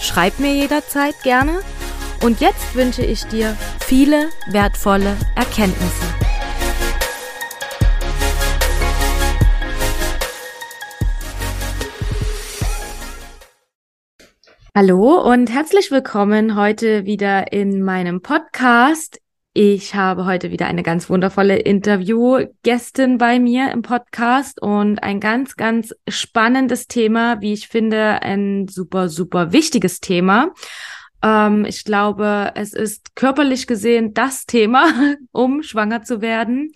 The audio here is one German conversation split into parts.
Schreib mir jederzeit gerne. Und jetzt wünsche ich dir viele wertvolle Erkenntnisse. Hallo und herzlich willkommen heute wieder in meinem Podcast. Ich habe heute wieder eine ganz wundervolle Interviewgästin bei mir im Podcast und ein ganz, ganz spannendes Thema, wie ich finde, ein super, super wichtiges Thema. Ähm, ich glaube, es ist körperlich gesehen das Thema, um schwanger zu werden.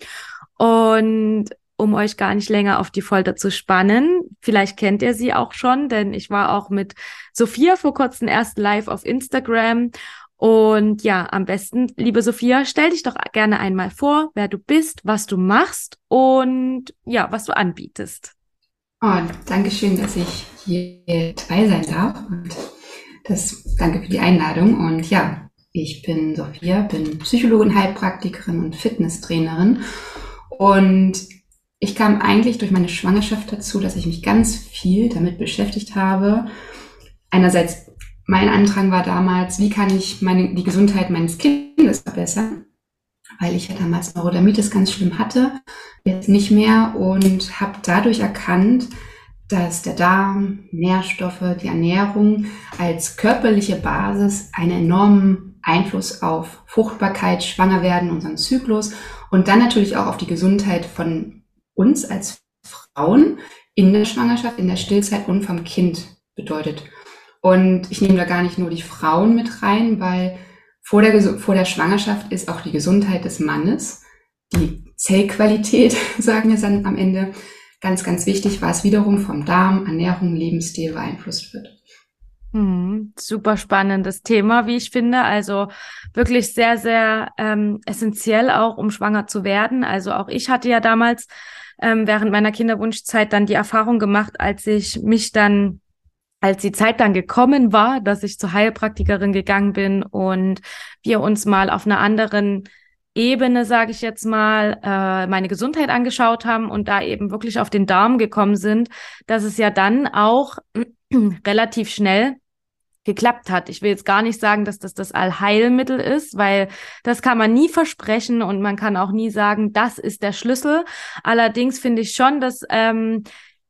Und um euch gar nicht länger auf die Folter zu spannen. Vielleicht kennt ihr sie auch schon, denn ich war auch mit Sophia vor kurzem erst live auf Instagram und ja, am besten, liebe Sophia, stell dich doch gerne einmal vor, wer du bist, was du machst und ja, was du anbietest. Oh, danke schön, dass ich hier dabei sein darf. Und das, danke für die Einladung. Und ja, ich bin Sophia, bin Psychologin, Heilpraktikerin und Fitnesstrainerin. Und ich kam eigentlich durch meine Schwangerschaft dazu, dass ich mich ganz viel damit beschäftigt habe. Einerseits mein Antrag war damals, wie kann ich meine, die Gesundheit meines Kindes verbessern? Weil ich ja damals Neurodermitis ganz schlimm hatte, jetzt nicht mehr und habe dadurch erkannt, dass der Darm, Nährstoffe, die Ernährung als körperliche Basis einen enormen Einfluss auf Fruchtbarkeit, Schwangerwerden, unseren Zyklus und dann natürlich auch auf die Gesundheit von uns als Frauen in der Schwangerschaft, in der Stillzeit und vom Kind bedeutet. Und ich nehme da gar nicht nur die Frauen mit rein, weil vor der, vor der Schwangerschaft ist auch die Gesundheit des Mannes, die Zellqualität, sagen wir dann am Ende, ganz, ganz wichtig, was wiederum vom Darm, Ernährung, Lebensstil beeinflusst wird. Hm, super spannendes Thema, wie ich finde. Also wirklich sehr, sehr ähm, essentiell auch, um schwanger zu werden. Also auch ich hatte ja damals ähm, während meiner Kinderwunschzeit dann die Erfahrung gemacht, als ich mich dann als die Zeit dann gekommen war, dass ich zur Heilpraktikerin gegangen bin und wir uns mal auf einer anderen Ebene, sage ich jetzt mal, äh, meine Gesundheit angeschaut haben und da eben wirklich auf den Darm gekommen sind, dass es ja dann auch relativ schnell geklappt hat. Ich will jetzt gar nicht sagen, dass das das Allheilmittel ist, weil das kann man nie versprechen und man kann auch nie sagen, das ist der Schlüssel. Allerdings finde ich schon, dass ähm,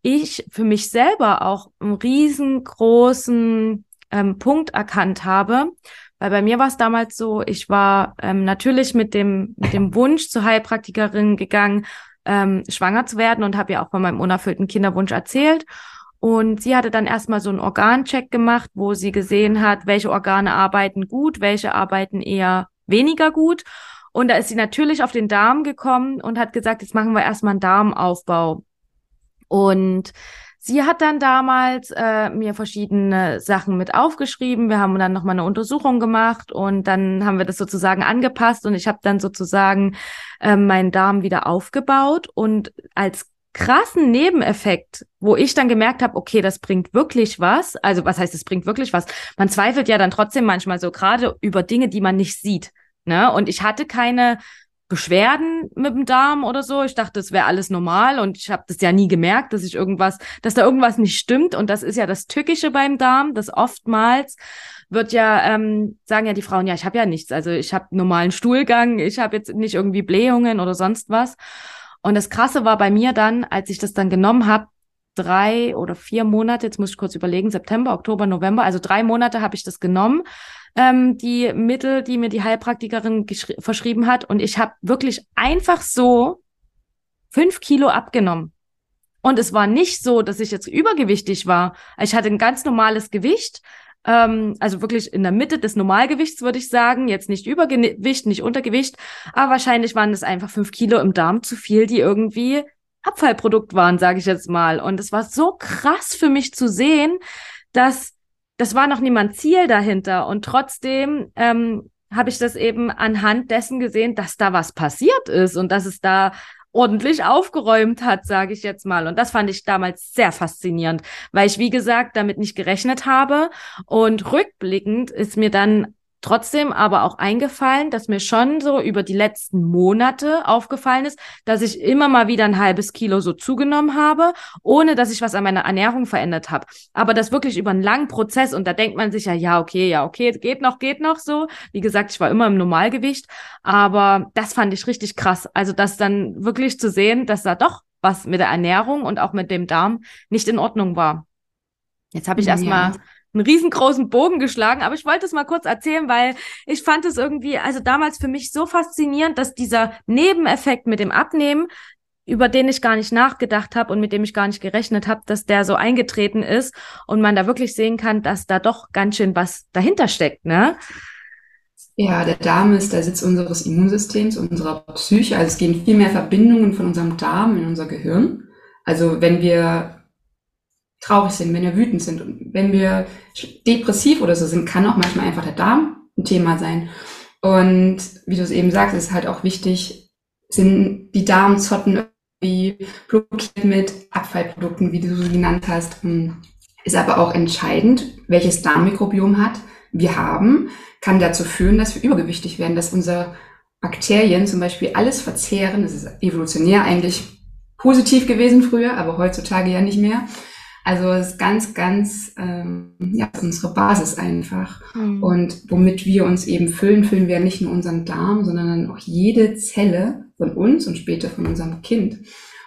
ich für mich selber auch einen riesengroßen ähm, Punkt erkannt habe. Weil bei mir war es damals so, ich war ähm, natürlich mit dem, mit dem Wunsch zur Heilpraktikerin gegangen, ähm, schwanger zu werden und habe ja auch von meinem unerfüllten Kinderwunsch erzählt. Und sie hatte dann erstmal so einen Organcheck gemacht, wo sie gesehen hat, welche Organe arbeiten gut, welche arbeiten eher weniger gut. Und da ist sie natürlich auf den Darm gekommen und hat gesagt, jetzt machen wir erstmal einen Darmaufbau. Und sie hat dann damals äh, mir verschiedene Sachen mit aufgeschrieben. Wir haben dann nochmal eine Untersuchung gemacht und dann haben wir das sozusagen angepasst und ich habe dann sozusagen äh, meinen Darm wieder aufgebaut und als krassen Nebeneffekt, wo ich dann gemerkt habe, okay, das bringt wirklich was. Also was heißt, es bringt wirklich was? Man zweifelt ja dann trotzdem manchmal so gerade über Dinge, die man nicht sieht. Ne? Und ich hatte keine Beschwerden mit dem Darm oder so. Ich dachte, das wäre alles normal und ich habe das ja nie gemerkt, dass ich irgendwas, dass da irgendwas nicht stimmt. Und das ist ja das Tückische beim Darm, dass oftmals wird ja, ähm, sagen ja die Frauen, ja, ich habe ja nichts. Also ich habe normalen Stuhlgang, ich habe jetzt nicht irgendwie Blähungen oder sonst was. Und das Krasse war bei mir dann, als ich das dann genommen habe, drei oder vier Monate, jetzt muss ich kurz überlegen, September, Oktober, November, also drei Monate habe ich das genommen ähm, die Mittel, die mir die Heilpraktikerin verschrieben hat. Und ich habe wirklich einfach so fünf Kilo abgenommen. Und es war nicht so, dass ich jetzt übergewichtig war. Ich hatte ein ganz normales Gewicht, ähm, also wirklich in der Mitte des Normalgewichts, würde ich sagen. Jetzt nicht Übergewicht, nicht Untergewicht, aber wahrscheinlich waren es einfach fünf Kilo im Darm zu viel, die irgendwie Abfallprodukt waren, sage ich jetzt mal. Und es war so krass für mich zu sehen, dass das war noch niemand Ziel dahinter. Und trotzdem ähm, habe ich das eben anhand dessen gesehen, dass da was passiert ist und dass es da ordentlich aufgeräumt hat, sage ich jetzt mal. Und das fand ich damals sehr faszinierend, weil ich, wie gesagt, damit nicht gerechnet habe. Und rückblickend ist mir dann Trotzdem aber auch eingefallen, dass mir schon so über die letzten Monate aufgefallen ist, dass ich immer mal wieder ein halbes Kilo so zugenommen habe, ohne dass ich was an meiner Ernährung verändert habe. Aber das wirklich über einen langen Prozess und da denkt man sich ja, ja, okay, ja, okay, geht noch, geht noch so. Wie gesagt, ich war immer im Normalgewicht, aber das fand ich richtig krass. Also das dann wirklich zu sehen, dass da doch was mit der Ernährung und auch mit dem Darm nicht in Ordnung war. Jetzt habe ich erstmal ja einen riesengroßen Bogen geschlagen, aber ich wollte es mal kurz erzählen, weil ich fand es irgendwie, also damals für mich so faszinierend, dass dieser Nebeneffekt mit dem Abnehmen, über den ich gar nicht nachgedacht habe und mit dem ich gar nicht gerechnet habe, dass der so eingetreten ist und man da wirklich sehen kann, dass da doch ganz schön was dahinter steckt, ne? Ja, der Darm ist der Sitz unseres Immunsystems, unserer Psyche. Also es gehen viel mehr Verbindungen von unserem Darm in unser Gehirn. Also wenn wir traurig sind, wenn wir wütend sind und wenn wir depressiv oder so sind, kann auch manchmal einfach der Darm ein Thema sein. Und wie du es eben sagst, ist halt auch wichtig, sind die Darmzotten irgendwie blockiert mit Abfallprodukten, wie du sie genannt hast. Ist aber auch entscheidend, welches Darmmikrobiom hat wir haben, kann dazu führen, dass wir übergewichtig werden, dass unsere Bakterien zum Beispiel alles verzehren. Das ist evolutionär eigentlich positiv gewesen früher, aber heutzutage ja nicht mehr. Also es ist ganz, ganz ähm, ja, unsere Basis einfach. Mhm. Und womit wir uns eben füllen, füllen wir nicht nur unseren Darm, sondern auch jede Zelle von uns und später von unserem Kind.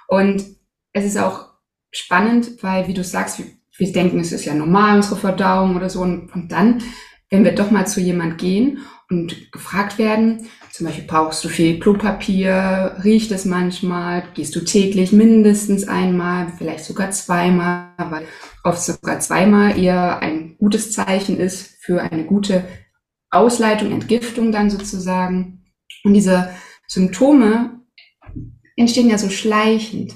Und es ist auch spannend, weil, wie du sagst, wir, wir denken, es ist ja normal, unsere Verdauung oder so. Und, und dann, wenn wir doch mal zu jemand gehen und gefragt werden, zum Beispiel brauchst du viel Klopapier, riecht es manchmal, gehst du täglich mindestens einmal, vielleicht sogar zweimal, weil oft sogar zweimal eher ein gutes Zeichen ist für eine gute Ausleitung, Entgiftung dann sozusagen. Und diese Symptome entstehen ja so schleichend.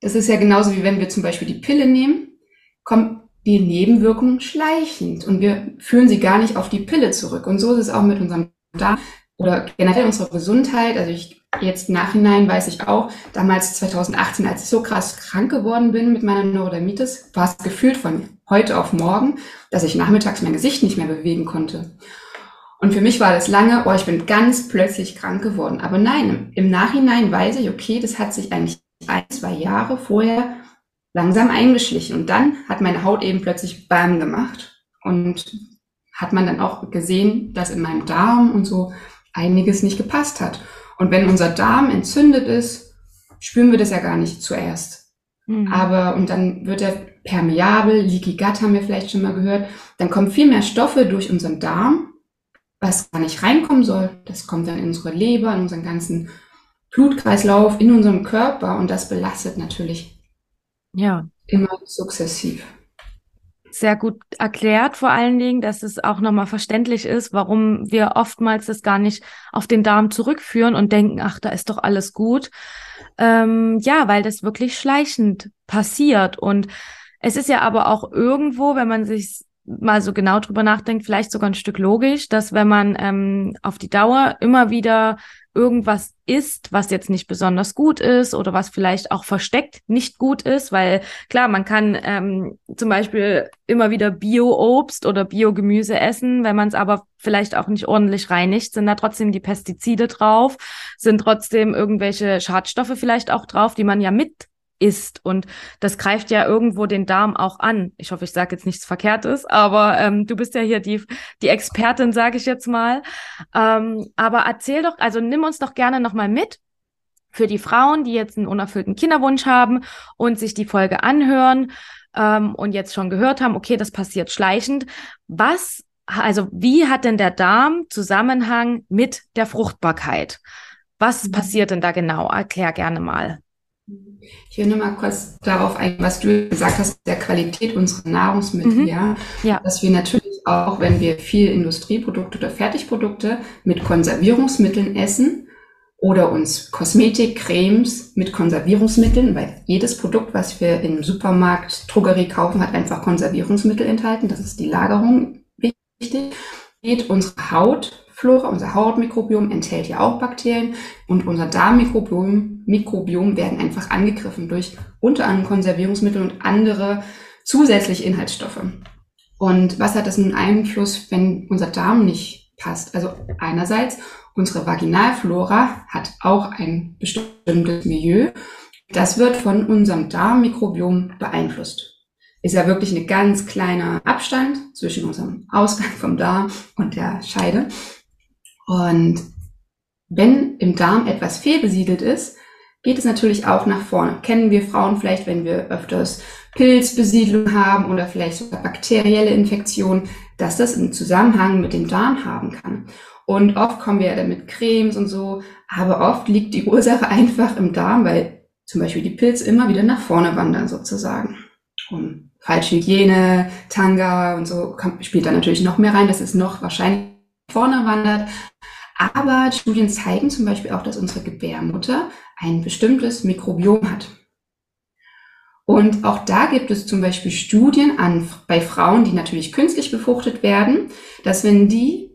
Das ist ja genauso wie wenn wir zum Beispiel die Pille nehmen, kommt die Nebenwirkung schleichend und wir führen sie gar nicht auf die Pille zurück. Und so ist es auch mit unserem Darm oder generell unsere Gesundheit. Also ich jetzt Nachhinein weiß ich auch, damals 2018, als ich so krass krank geworden bin mit meiner Neurodermitis, war es gefühlt von heute auf morgen, dass ich nachmittags mein Gesicht nicht mehr bewegen konnte. Und für mich war das lange, oh, ich bin ganz plötzlich krank geworden. Aber nein, im Nachhinein weiß ich, okay, das hat sich eigentlich ein, zwei Jahre vorher langsam eingeschlichen. Und dann hat meine Haut eben plötzlich Bam gemacht. Und hat man dann auch gesehen, dass in meinem Darm und so einiges nicht gepasst hat. Und wenn unser Darm entzündet ist, spüren wir das ja gar nicht zuerst. Mhm. Aber, und dann wird er permeabel, Leaky Gut haben wir vielleicht schon mal gehört, dann kommen viel mehr Stoffe durch unseren Darm, was gar nicht reinkommen soll. Das kommt dann in unsere Leber, in unseren ganzen Blutkreislauf, in unserem Körper und das belastet natürlich ja. immer sukzessiv sehr gut erklärt, vor allen Dingen, dass es auch nochmal verständlich ist, warum wir oftmals das gar nicht auf den Darm zurückführen und denken, ach, da ist doch alles gut. Ähm, ja, weil das wirklich schleichend passiert. Und es ist ja aber auch irgendwo, wenn man sich mal so genau drüber nachdenkt, vielleicht sogar ein Stück logisch, dass wenn man ähm, auf die Dauer immer wieder irgendwas isst, was jetzt nicht besonders gut ist oder was vielleicht auch versteckt nicht gut ist, weil klar, man kann ähm, zum Beispiel immer wieder Bio-Obst oder Bio-Gemüse essen, wenn man es aber vielleicht auch nicht ordentlich reinigt, sind da trotzdem die Pestizide drauf, sind trotzdem irgendwelche Schadstoffe vielleicht auch drauf, die man ja mit isst. Und das greift ja irgendwo den Darm auch an. Ich hoffe, ich sage jetzt nichts Verkehrtes, aber ähm, du bist ja hier die, die Expertin, sage ich jetzt mal. Ähm, aber erzähl doch, also nimm uns doch gerne nochmal mit für die Frauen, die jetzt einen unerfüllten Kinderwunsch haben und sich die Folge anhören ähm, und jetzt schon gehört haben, okay, das passiert schleichend. Was, also wie hat denn der Darm Zusammenhang mit der Fruchtbarkeit? Was mhm. passiert denn da genau? Erklär gerne mal. Ich will nur mal kurz darauf ein, was du gesagt hast, der Qualität unserer Nahrungsmittel, mhm. ja? ja. Dass wir natürlich auch, wenn wir viel Industrieprodukte oder Fertigprodukte mit Konservierungsmitteln essen, oder uns Kosmetik, Cremes mit Konservierungsmitteln, weil jedes Produkt, was wir im Supermarkt, Drogerie kaufen, hat einfach Konservierungsmittel enthalten. Das ist die Lagerung wichtig. Geht unsere Hautflora, unser Hautmikrobiom enthält ja auch Bakterien und unser Darmmikrobiom Mikrobiom werden einfach angegriffen durch unter anderem Konservierungsmittel und andere zusätzliche Inhaltsstoffe. Und was hat das nun Einfluss, wenn unser Darm nicht passt? Also einerseits Unsere Vaginalflora hat auch ein bestimmtes Milieu. Das wird von unserem Darmmikrobiom beeinflusst. Ist ja wirklich ein ganz kleiner Abstand zwischen unserem Ausgang vom Darm und der Scheide. Und wenn im Darm etwas fehlbesiedelt ist, geht es natürlich auch nach vorne. Kennen wir Frauen vielleicht, wenn wir öfters Pilzbesiedlung haben oder vielleicht sogar bakterielle Infektionen, dass das einen Zusammenhang mit dem Darm haben kann. Und oft kommen wir ja dann mit Cremes und so, aber oft liegt die Ursache einfach im Darm, weil zum Beispiel die Pilze immer wieder nach vorne wandern sozusagen. Und falsche Hygiene, Tanga und so kommt, spielt da natürlich noch mehr rein, dass es noch wahrscheinlich vorne wandert. Aber Studien zeigen zum Beispiel auch, dass unsere Gebärmutter ein bestimmtes Mikrobiom hat. Und auch da gibt es zum Beispiel Studien an, bei Frauen, die natürlich künstlich befruchtet werden, dass wenn die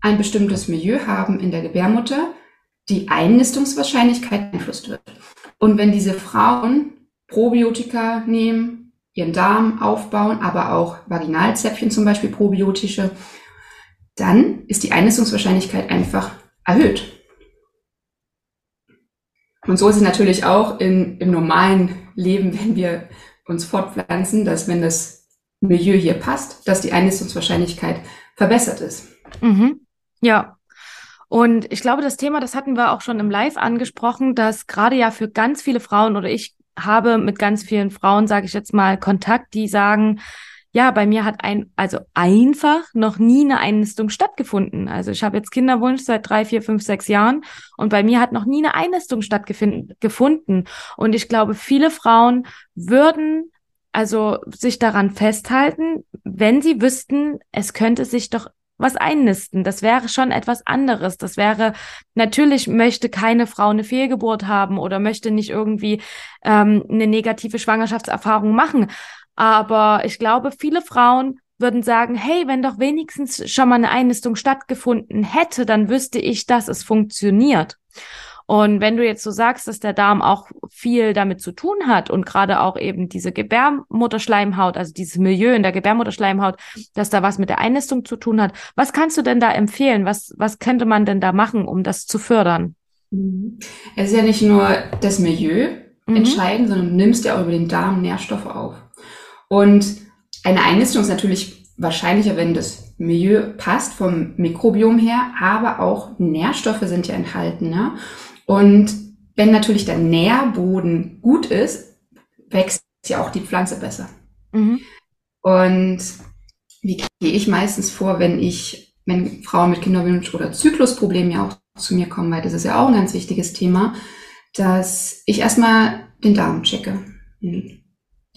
ein bestimmtes Milieu haben in der Gebärmutter, die Einnistungswahrscheinlichkeit beeinflusst wird. Und wenn diese Frauen Probiotika nehmen, ihren Darm aufbauen, aber auch Vaginalzäpfchen zum Beispiel probiotische, dann ist die Einnistungswahrscheinlichkeit einfach erhöht. Und so ist es natürlich auch in, im normalen Leben, wenn wir uns fortpflanzen, dass wenn das Milieu hier passt, dass die Einnistungswahrscheinlichkeit verbessert ist. Mhm. Ja. Und ich glaube, das Thema, das hatten wir auch schon im Live angesprochen, dass gerade ja für ganz viele Frauen oder ich habe mit ganz vielen Frauen, sage ich jetzt mal, Kontakt, die sagen, ja, bei mir hat ein, also einfach noch nie eine Einnistung stattgefunden. Also ich habe jetzt Kinderwunsch seit drei, vier, fünf, sechs Jahren und bei mir hat noch nie eine Einnistung stattgefunden. Und ich glaube, viele Frauen würden also sich daran festhalten, wenn sie wüssten, es könnte sich doch was einnisten. Das wäre schon etwas anderes. Das wäre, natürlich möchte keine Frau eine Fehlgeburt haben oder möchte nicht irgendwie ähm, eine negative Schwangerschaftserfahrung machen. Aber ich glaube, viele Frauen würden sagen, hey, wenn doch wenigstens schon mal eine Einnistung stattgefunden hätte, dann wüsste ich, dass es funktioniert. Und wenn du jetzt so sagst, dass der Darm auch viel damit zu tun hat und gerade auch eben diese Gebärmutterschleimhaut, also dieses Milieu in der Gebärmutterschleimhaut, dass da was mit der Einnistung zu tun hat, was kannst du denn da empfehlen? Was, was könnte man denn da machen, um das zu fördern? Es ist ja nicht nur das Milieu mhm. entscheidend, sondern du nimmst ja auch über den Darm Nährstoffe auf. Und eine Einnistung ist natürlich wahrscheinlicher, wenn das Milieu passt vom Mikrobiom her, aber auch Nährstoffe sind ja enthalten. Ne? Und wenn natürlich der Nährboden gut ist, wächst ja auch die Pflanze besser. Mhm. Und wie gehe ich meistens vor, wenn ich, wenn Frauen mit Kinderwunsch oder Zyklusproblemen ja auch zu mir kommen, weil das ist ja auch ein ganz wichtiges Thema, dass ich erstmal den Darm checke,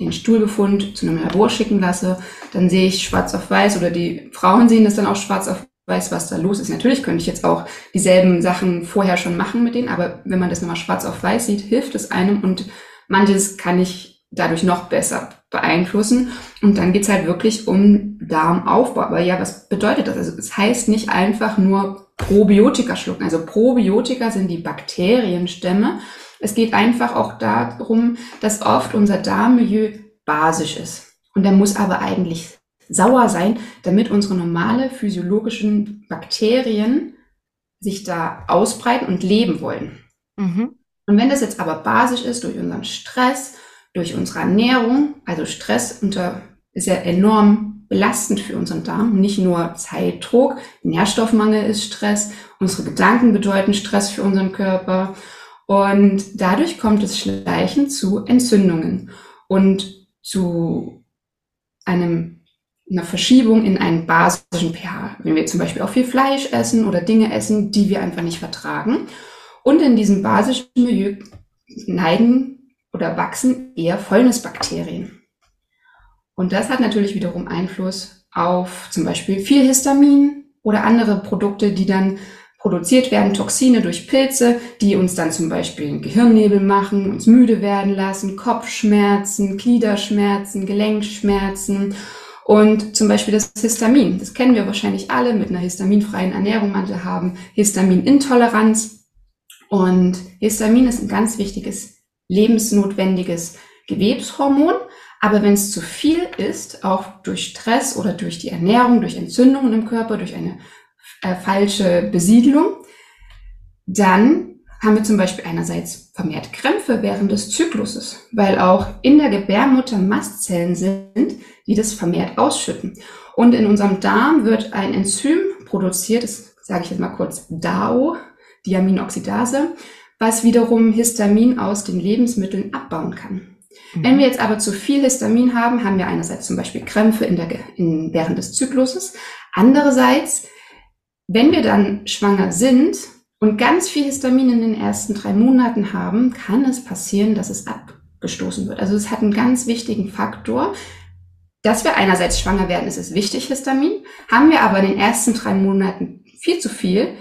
den Stuhlbefund zu einem Labor schicken lasse, dann sehe ich schwarz auf weiß oder die Frauen sehen das dann auch schwarz auf weiß, was da los ist. Natürlich könnte ich jetzt auch dieselben Sachen vorher schon machen mit denen, aber wenn man das nochmal schwarz auf weiß sieht, hilft es einem und manches kann ich dadurch noch besser beeinflussen. Und dann geht's halt wirklich um Darmaufbau. Aber ja, was bedeutet das? Also es heißt nicht einfach nur Probiotika schlucken. Also Probiotika sind die Bakterienstämme. Es geht einfach auch darum, dass oft unser Darmmilieu basisch ist. Und der muss aber eigentlich sauer sein, damit unsere normale physiologischen Bakterien sich da ausbreiten und leben wollen. Mhm. Und wenn das jetzt aber basisch ist durch unseren Stress, durch unsere Ernährung, also Stress unter, ist ja enorm belastend für unseren Darm, nicht nur Zeitdruck, Nährstoffmangel ist Stress, unsere Gedanken bedeuten Stress für unseren Körper und dadurch kommt es schleichend zu Entzündungen und zu einem einer Verschiebung in einen basischen pH. Wenn wir zum Beispiel auch viel Fleisch essen oder Dinge essen, die wir einfach nicht vertragen. Und in diesem basischen Milieu neigen oder wachsen eher Fäulnisbakterien. Und das hat natürlich wiederum Einfluss auf zum Beispiel viel Histamin oder andere Produkte, die dann produziert werden Toxine durch Pilze, die uns dann zum Beispiel Gehirnnebel machen, uns müde werden lassen, Kopfschmerzen, Gliederschmerzen, Gelenkschmerzen und zum Beispiel das Histamin. Das kennen wir wahrscheinlich alle mit einer histaminfreien Ernährung. Manche haben Histaminintoleranz. Und Histamin ist ein ganz wichtiges, lebensnotwendiges Gewebshormon. Aber wenn es zu viel ist, auch durch Stress oder durch die Ernährung, durch Entzündungen im Körper, durch eine äh, falsche Besiedlung, dann haben wir zum Beispiel einerseits vermehrt Krämpfe während des Zykluses, weil auch in der Gebärmutter Mastzellen sind, die das vermehrt ausschütten. Und in unserem Darm wird ein Enzym produziert, das sage ich jetzt mal kurz DAO, Diaminoxidase, was wiederum Histamin aus den Lebensmitteln abbauen kann. Mhm. Wenn wir jetzt aber zu viel Histamin haben, haben wir einerseits zum Beispiel Krämpfe in der, in, während des Zykluses. Andererseits wenn wir dann schwanger sind und ganz viel Histamin in den ersten drei Monaten haben, kann es passieren, dass es abgestoßen wird. Also es hat einen ganz wichtigen Faktor. Dass wir einerseits schwanger werden, ist es wichtig, Histamin. Haben wir aber in den ersten drei Monaten viel zu viel,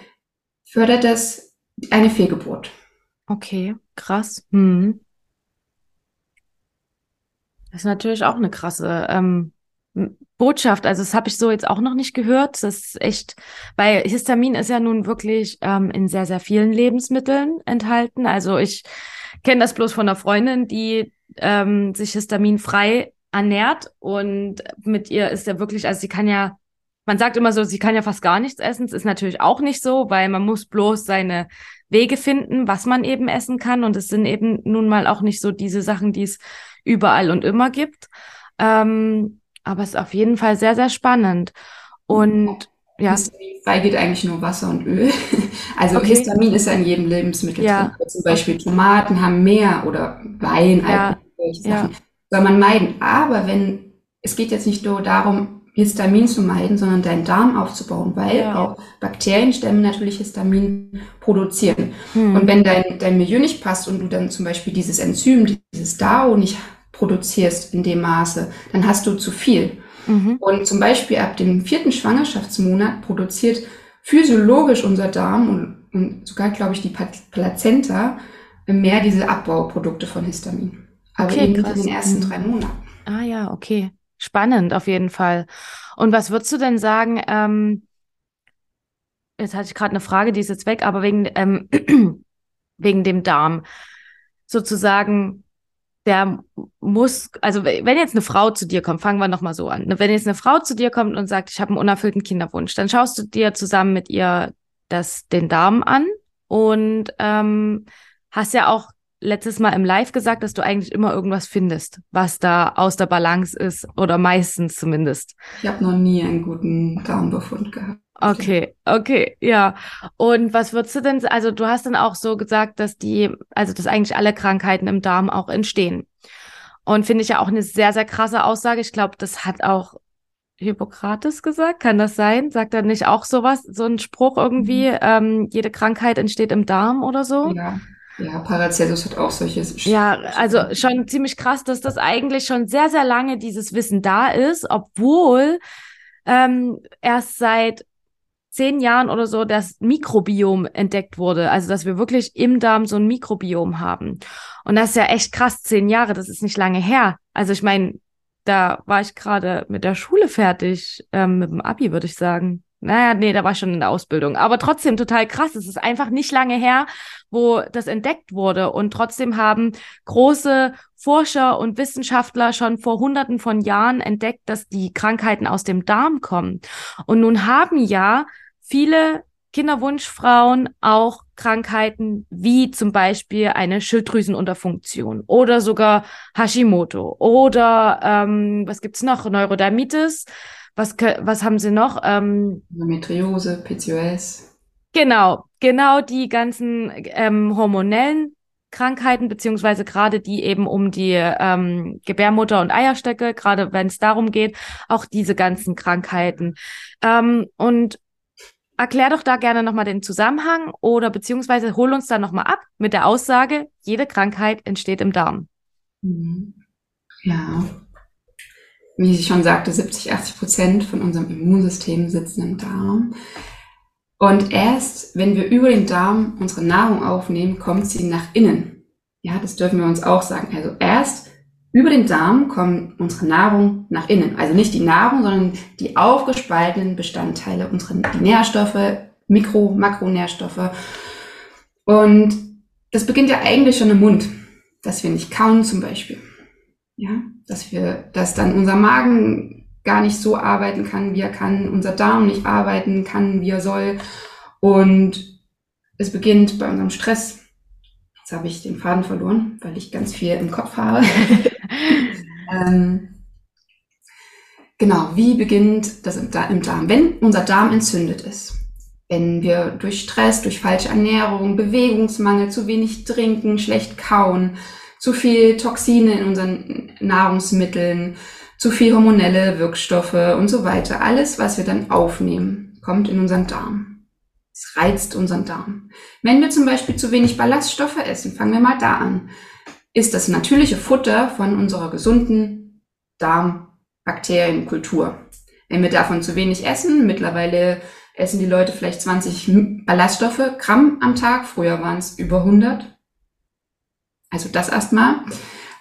fördert das eine Fehlgeburt. Okay, krass. Hm. Das ist natürlich auch eine krasse ähm, Botschaft. Also das habe ich so jetzt auch noch nicht gehört. Das ist echt, weil Histamin ist ja nun wirklich ähm, in sehr, sehr vielen Lebensmitteln enthalten. Also ich kenne das bloß von einer Freundin, die ähm, sich histaminfrei ernährt und mit ihr ist ja wirklich, also sie kann ja, man sagt immer so, sie kann ja fast gar nichts essen. Das ist natürlich auch nicht so, weil man muss bloß seine Wege finden, was man eben essen kann. Und es sind eben nun mal auch nicht so diese Sachen, die es überall und immer gibt. Ähm, aber es ist auf jeden Fall sehr, sehr spannend. Und ja. Histaminfrei geht eigentlich nur Wasser und Öl. Also okay. Histamin ist ja in jedem Lebensmittel ja. drin. Zum Beispiel Tomaten haben mehr oder Wein, ja. Alkohol, ja. soll man meiden. Aber wenn, es geht jetzt nicht nur darum, Histamin zu meiden, sondern deinen Darm aufzubauen, weil ja. auch Bakterienstämme natürlich Histamin produzieren. Hm. Und wenn dein, dein Milieu nicht passt und du dann zum Beispiel dieses Enzym, dieses DAO nicht produzierst in dem Maße, dann hast du zu viel. Mhm. Und zum Beispiel ab dem vierten Schwangerschaftsmonat produziert physiologisch unser Darm und, und sogar, glaube ich, die Plazenta mehr diese Abbauprodukte von Histamin. Aber okay, eben in den ersten drei Monaten. Ah ja, okay. Spannend auf jeden Fall. Und was würdest du denn sagen, ähm, jetzt hatte ich gerade eine Frage, die ist jetzt weg, aber wegen, ähm, wegen dem Darm. Sozusagen, der muss, also wenn jetzt eine Frau zu dir kommt, fangen wir nochmal so an. Ne? Wenn jetzt eine Frau zu dir kommt und sagt, ich habe einen unerfüllten Kinderwunsch, dann schaust du dir zusammen mit ihr das, den Darm an und ähm, hast ja auch letztes Mal im Live gesagt, dass du eigentlich immer irgendwas findest, was da aus der Balance ist oder meistens zumindest. Ich habe noch nie einen guten Darmbefund gehabt. Okay, okay, ja. Und was würdest du denn, also du hast dann auch so gesagt, dass die, also dass eigentlich alle Krankheiten im Darm auch entstehen. Und finde ich ja auch eine sehr, sehr krasse Aussage. Ich glaube, das hat auch Hippokrates gesagt. Kann das sein? Sagt er nicht auch sowas, so ein Spruch irgendwie, mhm. ähm, jede Krankheit entsteht im Darm oder so? Ja. Ja, Paracelsus hat auch solche. Ja, also schon ziemlich krass, dass das eigentlich schon sehr, sehr lange dieses Wissen da ist, obwohl ähm, erst seit zehn Jahren oder so das Mikrobiom entdeckt wurde. Also, dass wir wirklich im Darm so ein Mikrobiom haben. Und das ist ja echt krass, zehn Jahre, das ist nicht lange her. Also, ich meine, da war ich gerade mit der Schule fertig, ähm, mit dem Abi, würde ich sagen. Naja, nee, da war ich schon in der Ausbildung. Aber trotzdem total krass. Es ist einfach nicht lange her, wo das entdeckt wurde. Und trotzdem haben große Forscher und Wissenschaftler schon vor hunderten von Jahren entdeckt, dass die Krankheiten aus dem Darm kommen. Und nun haben ja viele Kinderwunschfrauen auch Krankheiten wie zum Beispiel eine Schilddrüsenunterfunktion oder sogar Hashimoto oder ähm, was gibt's noch? Neurodermitis was, was haben sie noch? Ähm, Endometriose, PCOS. Genau, genau die ganzen ähm, hormonellen Krankheiten, beziehungsweise gerade die eben um die ähm, Gebärmutter und Eierstöcke, gerade wenn es darum geht, auch diese ganzen Krankheiten. Ähm, und erklär doch da gerne nochmal den Zusammenhang oder beziehungsweise hol uns da nochmal ab mit der Aussage, jede Krankheit entsteht im Darm. Mhm. Ja, wie ich schon sagte, 70, 80 Prozent von unserem Immunsystem sitzen im Darm. Und erst, wenn wir über den Darm unsere Nahrung aufnehmen, kommt sie nach innen. Ja, das dürfen wir uns auch sagen. Also erst über den Darm kommt unsere Nahrung nach innen. Also nicht die Nahrung, sondern die aufgespaltenen Bestandteile, unsere die Nährstoffe, Mikro-, Makronährstoffe. Und das beginnt ja eigentlich schon im Mund, dass wir nicht kauen zum Beispiel. Ja, dass wir, dass dann unser Magen gar nicht so arbeiten kann, wie er kann, unser Darm nicht arbeiten kann, wie er soll. Und es beginnt bei unserem Stress. Jetzt habe ich den Faden verloren, weil ich ganz viel im Kopf habe. ähm, genau, wie beginnt das im Darm? Wenn unser Darm entzündet ist, wenn wir durch Stress, durch falsche Ernährung, Bewegungsmangel, zu wenig trinken, schlecht kauen, zu viel Toxine in unseren Nahrungsmitteln, zu viel hormonelle Wirkstoffe und so weiter. Alles, was wir dann aufnehmen, kommt in unseren Darm. Es reizt unseren Darm. Wenn wir zum Beispiel zu wenig Ballaststoffe essen, fangen wir mal da an, ist das natürliche Futter von unserer gesunden Darmbakterienkultur. Wenn wir davon zu wenig essen, mittlerweile essen die Leute vielleicht 20 Ballaststoffe, Gramm am Tag, früher waren es über 100. Also das erstmal.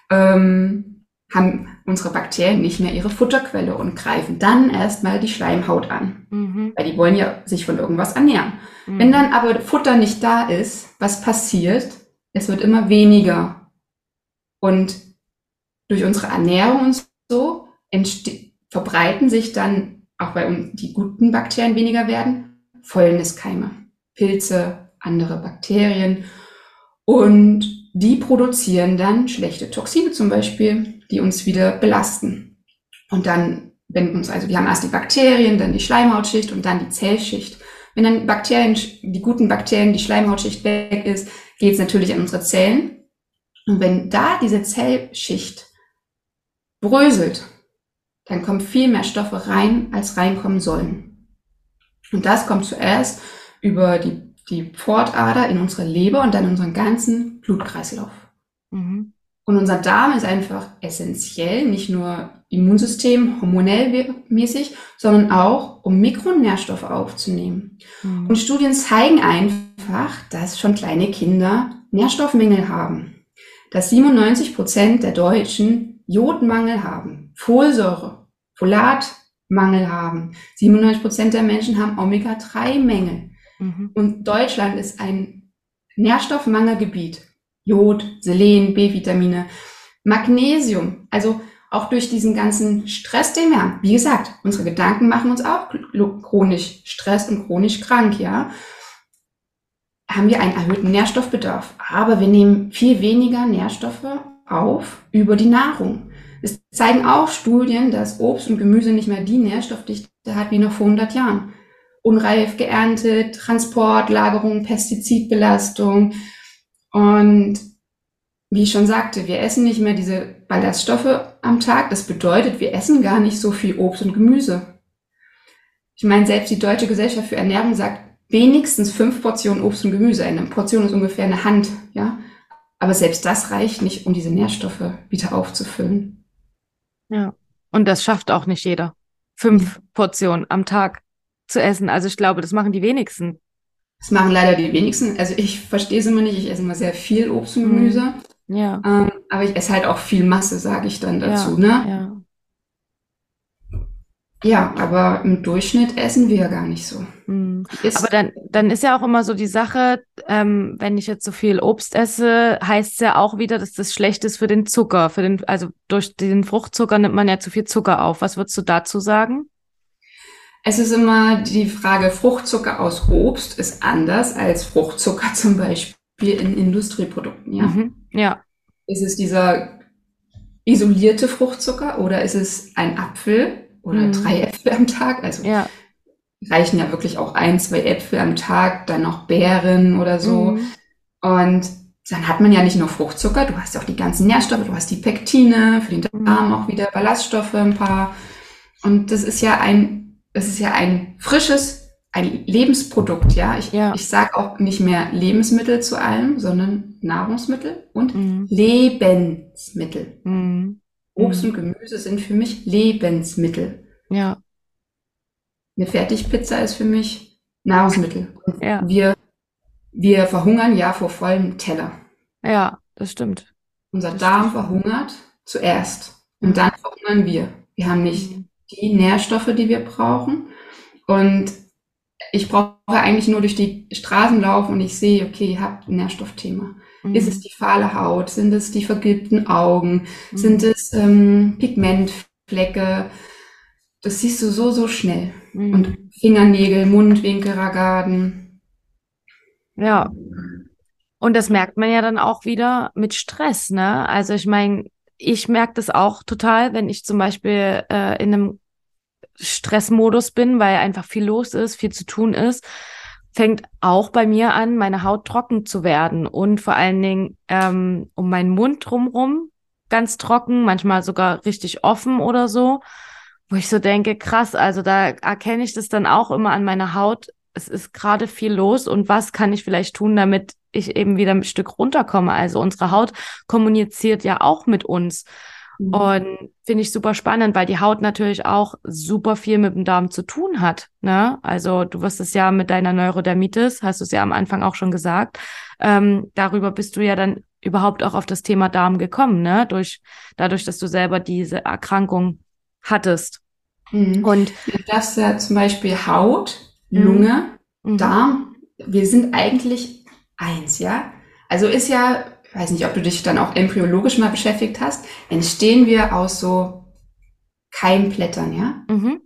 Ähm, haben unsere Bakterien nicht mehr ihre Futterquelle und greifen dann erstmal die Schleimhaut an. Mhm. Weil die wollen ja sich von irgendwas ernähren. Mhm. Wenn dann aber Futter nicht da ist, was passiert? Es wird immer weniger. Und durch unsere Ernährung und so verbreiten sich dann, auch weil die guten Bakterien weniger werden, Fäulniskeime, Pilze, andere Bakterien. Und die produzieren dann schlechte Toxine zum Beispiel, die uns wieder belasten. Und dann, wenn uns, also wir haben erst die Bakterien, dann die Schleimhautschicht und dann die Zellschicht. Wenn dann Bakterien, die guten Bakterien, die Schleimhautschicht weg ist, geht es natürlich an unsere Zellen. Und wenn da diese Zellschicht bröselt, dann kommen viel mehr Stoffe rein, als reinkommen sollen. Und das kommt zuerst über die, die Pfortader in unsere Leber und dann in unseren ganzen Blutkreislauf. Mhm. Und unser Darm ist einfach essentiell, nicht nur Immunsystem, hormonell mäßig, sondern auch, um Mikronährstoffe aufzunehmen. Mhm. Und Studien zeigen einfach, dass schon kleine Kinder Nährstoffmängel haben. Dass 97 Prozent der Deutschen Jodmangel haben, Folsäure, Folatmangel haben. 97 Prozent der Menschen haben Omega-3-Mängel. Mhm. Und Deutschland ist ein Nährstoffmangelgebiet. Jod, Selen, B-Vitamine, Magnesium. Also auch durch diesen ganzen Stress, den wir haben. Wie gesagt, unsere Gedanken machen uns auch chronisch Stress und chronisch krank, ja. Haben wir einen erhöhten Nährstoffbedarf. Aber wir nehmen viel weniger Nährstoffe auf über die Nahrung. Es zeigen auch Studien, dass Obst und Gemüse nicht mehr die Nährstoffdichte hat wie noch vor 100 Jahren. Unreif geerntet, Transport, Lagerung, Pestizidbelastung, und wie ich schon sagte, wir essen nicht mehr diese Ballaststoffe am Tag. Das bedeutet, wir essen gar nicht so viel Obst und Gemüse. Ich meine, selbst die Deutsche Gesellschaft für Ernährung sagt wenigstens fünf Portionen Obst und Gemüse. Eine Portion ist ungefähr eine Hand, ja. Aber selbst das reicht nicht, um diese Nährstoffe wieder aufzufüllen. Ja. Und das schafft auch nicht jeder. Fünf Portionen am Tag zu essen. Also ich glaube, das machen die wenigsten. Das machen leider die wenigsten. Also ich verstehe es immer nicht. Ich esse immer sehr viel Obst und Gemüse. Mhm. Ja. Ähm, aber ich esse halt auch viel Masse, sage ich dann dazu. Ja, ne? ja. Ja, aber im Durchschnitt essen wir ja gar nicht so. Mhm. Aber dann, dann ist ja auch immer so die Sache, ähm, wenn ich jetzt so viel Obst esse, heißt es ja auch wieder, dass das schlecht ist für den Zucker. Für den, also durch den Fruchtzucker nimmt man ja zu viel Zucker auf. Was würdest du dazu sagen? Es ist immer die Frage, Fruchtzucker aus Obst ist anders als Fruchtzucker zum Beispiel in Industrieprodukten, ja? Mhm, ja. Ist es dieser isolierte Fruchtzucker oder ist es ein Apfel oder mhm. drei Äpfel am Tag? Also ja. reichen ja wirklich auch ein, zwei Äpfel am Tag, dann noch Beeren oder so. Mhm. Und dann hat man ja nicht nur Fruchtzucker, du hast ja auch die ganzen Nährstoffe, du hast die Pektine, für den Darm auch wieder Ballaststoffe ein paar. Und das ist ja ein es ist ja ein frisches, ein Lebensprodukt, ja. Ich, ja. ich sage auch nicht mehr Lebensmittel zu allem, sondern Nahrungsmittel und mhm. Lebensmittel. Mhm. Obst und Gemüse sind für mich Lebensmittel. Ja. Eine Fertigpizza ist für mich Nahrungsmittel. Ja. Wir, wir verhungern ja vor vollem Teller. Ja, das stimmt. Unser das Darm stimmt. verhungert zuerst und dann verhungern wir. Wir haben nicht mhm. Die Nährstoffe, die wir brauchen. Und ich brauche eigentlich nur durch die Straßen laufen und ich sehe, okay, ihr habt ein Nährstoffthema. Mhm. Ist es die fahle Haut? Sind es die vergilbten Augen? Mhm. Sind es ähm, Pigmentflecke? Das siehst du so, so schnell. Mhm. Und Fingernägel, Mundwinkel, Ragaden. Ja. Und das merkt man ja dann auch wieder mit Stress, ne? Also ich meine, ich merke das auch total, wenn ich zum Beispiel äh, in einem Stressmodus bin, weil einfach viel los ist, viel zu tun ist, fängt auch bei mir an, meine Haut trocken zu werden und vor allen Dingen ähm, um meinen Mund drumrum ganz trocken, manchmal sogar richtig offen oder so, wo ich so denke, krass, also da erkenne ich das dann auch immer an meiner Haut. Es ist gerade viel los und was kann ich vielleicht tun, damit ich eben wieder ein Stück runterkomme? Also unsere Haut kommuniziert ja auch mit uns. Mhm. Und finde ich super spannend, weil die Haut natürlich auch super viel mit dem Darm zu tun hat. Ne? Also du wirst es ja mit deiner Neurodermitis, hast du es ja am Anfang auch schon gesagt. Ähm, darüber bist du ja dann überhaupt auch auf das Thema Darm gekommen, ne? Durch, dadurch, dass du selber diese Erkrankung hattest. Mhm. Und das ja zum Beispiel Haut, mhm. Lunge, mhm. Darm, wir sind eigentlich eins, ja. Also ist ja weiß nicht, ob du dich dann auch embryologisch mal beschäftigt hast, entstehen wir aus so Keimblättern, ja? Mhm.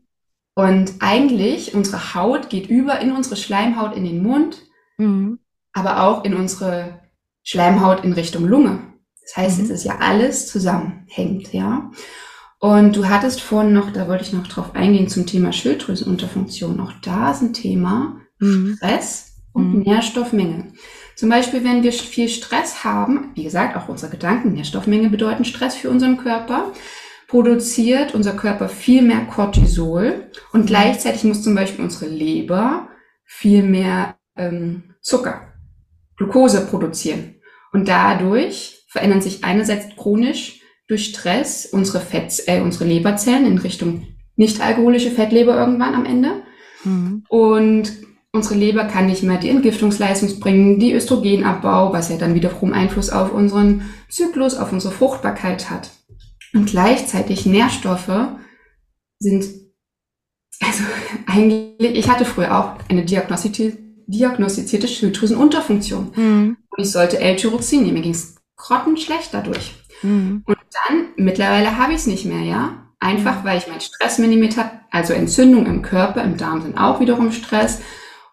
Und eigentlich, unsere Haut geht über in unsere Schleimhaut in den Mund, mhm. aber auch in unsere Schleimhaut in Richtung Lunge. Das heißt, mhm. es ist ja alles zusammenhängt, ja? Und du hattest vorhin noch, da wollte ich noch drauf eingehen, zum Thema Schilddrüsenunterfunktion. Auch da ist ein Thema mhm. Stress und mhm. Nährstoffmenge. Zum Beispiel, wenn wir viel Stress haben, wie gesagt, auch unsere Gedanken, Nährstoffmenge bedeuten Stress für unseren Körper, produziert unser Körper viel mehr Cortisol und gleichzeitig muss zum Beispiel unsere Leber viel mehr ähm, Zucker, Glucose produzieren. Und dadurch verändern sich einerseits chronisch durch Stress unsere Fett, äh, unsere Leberzellen in Richtung nicht alkoholische Fettleber irgendwann am Ende. Mhm. Und Unsere Leber kann nicht mehr die Entgiftungsleistung bringen, die Östrogenabbau, was ja dann wiederum Einfluss auf unseren Zyklus, auf unsere Fruchtbarkeit hat. Und gleichzeitig Nährstoffe sind, also eigentlich, ich hatte früher auch eine diagnostizierte, diagnostizierte Schilddrüsenunterfunktion. Mhm. Und ich sollte L-Tyroxin nehmen. Mir ging es grottenschlecht dadurch. Mhm. Und dann, mittlerweile habe ich es nicht mehr, ja. Einfach, weil ich meinen Stress minimiert habe. Also Entzündung im Körper, im Darm sind auch wiederum Stress.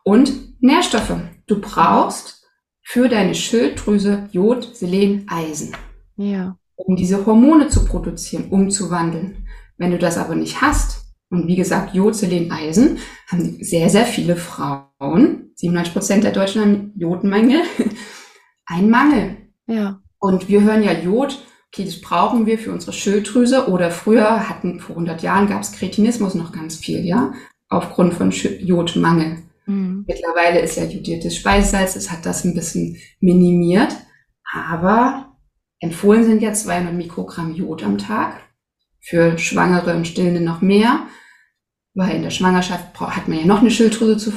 Und Nährstoffe. Du brauchst für deine Schilddrüse Jod, Selen, Eisen. Ja. Um diese Hormone zu produzieren, umzuwandeln. Wenn du das aber nicht hast, und wie gesagt, Jod, Selen, Eisen, haben sehr, sehr viele Frauen, 97 Prozent der Deutschen haben Jodmangel, einen Mangel. Ja. Und wir hören ja Jod, okay, das brauchen wir für unsere Schilddrüse oder früher hatten, vor 100 Jahren gab es Kretinismus noch ganz viel, ja, aufgrund von Jodmangel. Mhm. Mittlerweile ist ja jodiertes Speisesalz, es hat das ein bisschen minimiert, aber empfohlen sind ja 200 Mikrogramm Jod am Tag. Für Schwangere und Stillende noch mehr, weil in der Schwangerschaft hat man ja noch eine Schilddrüse zu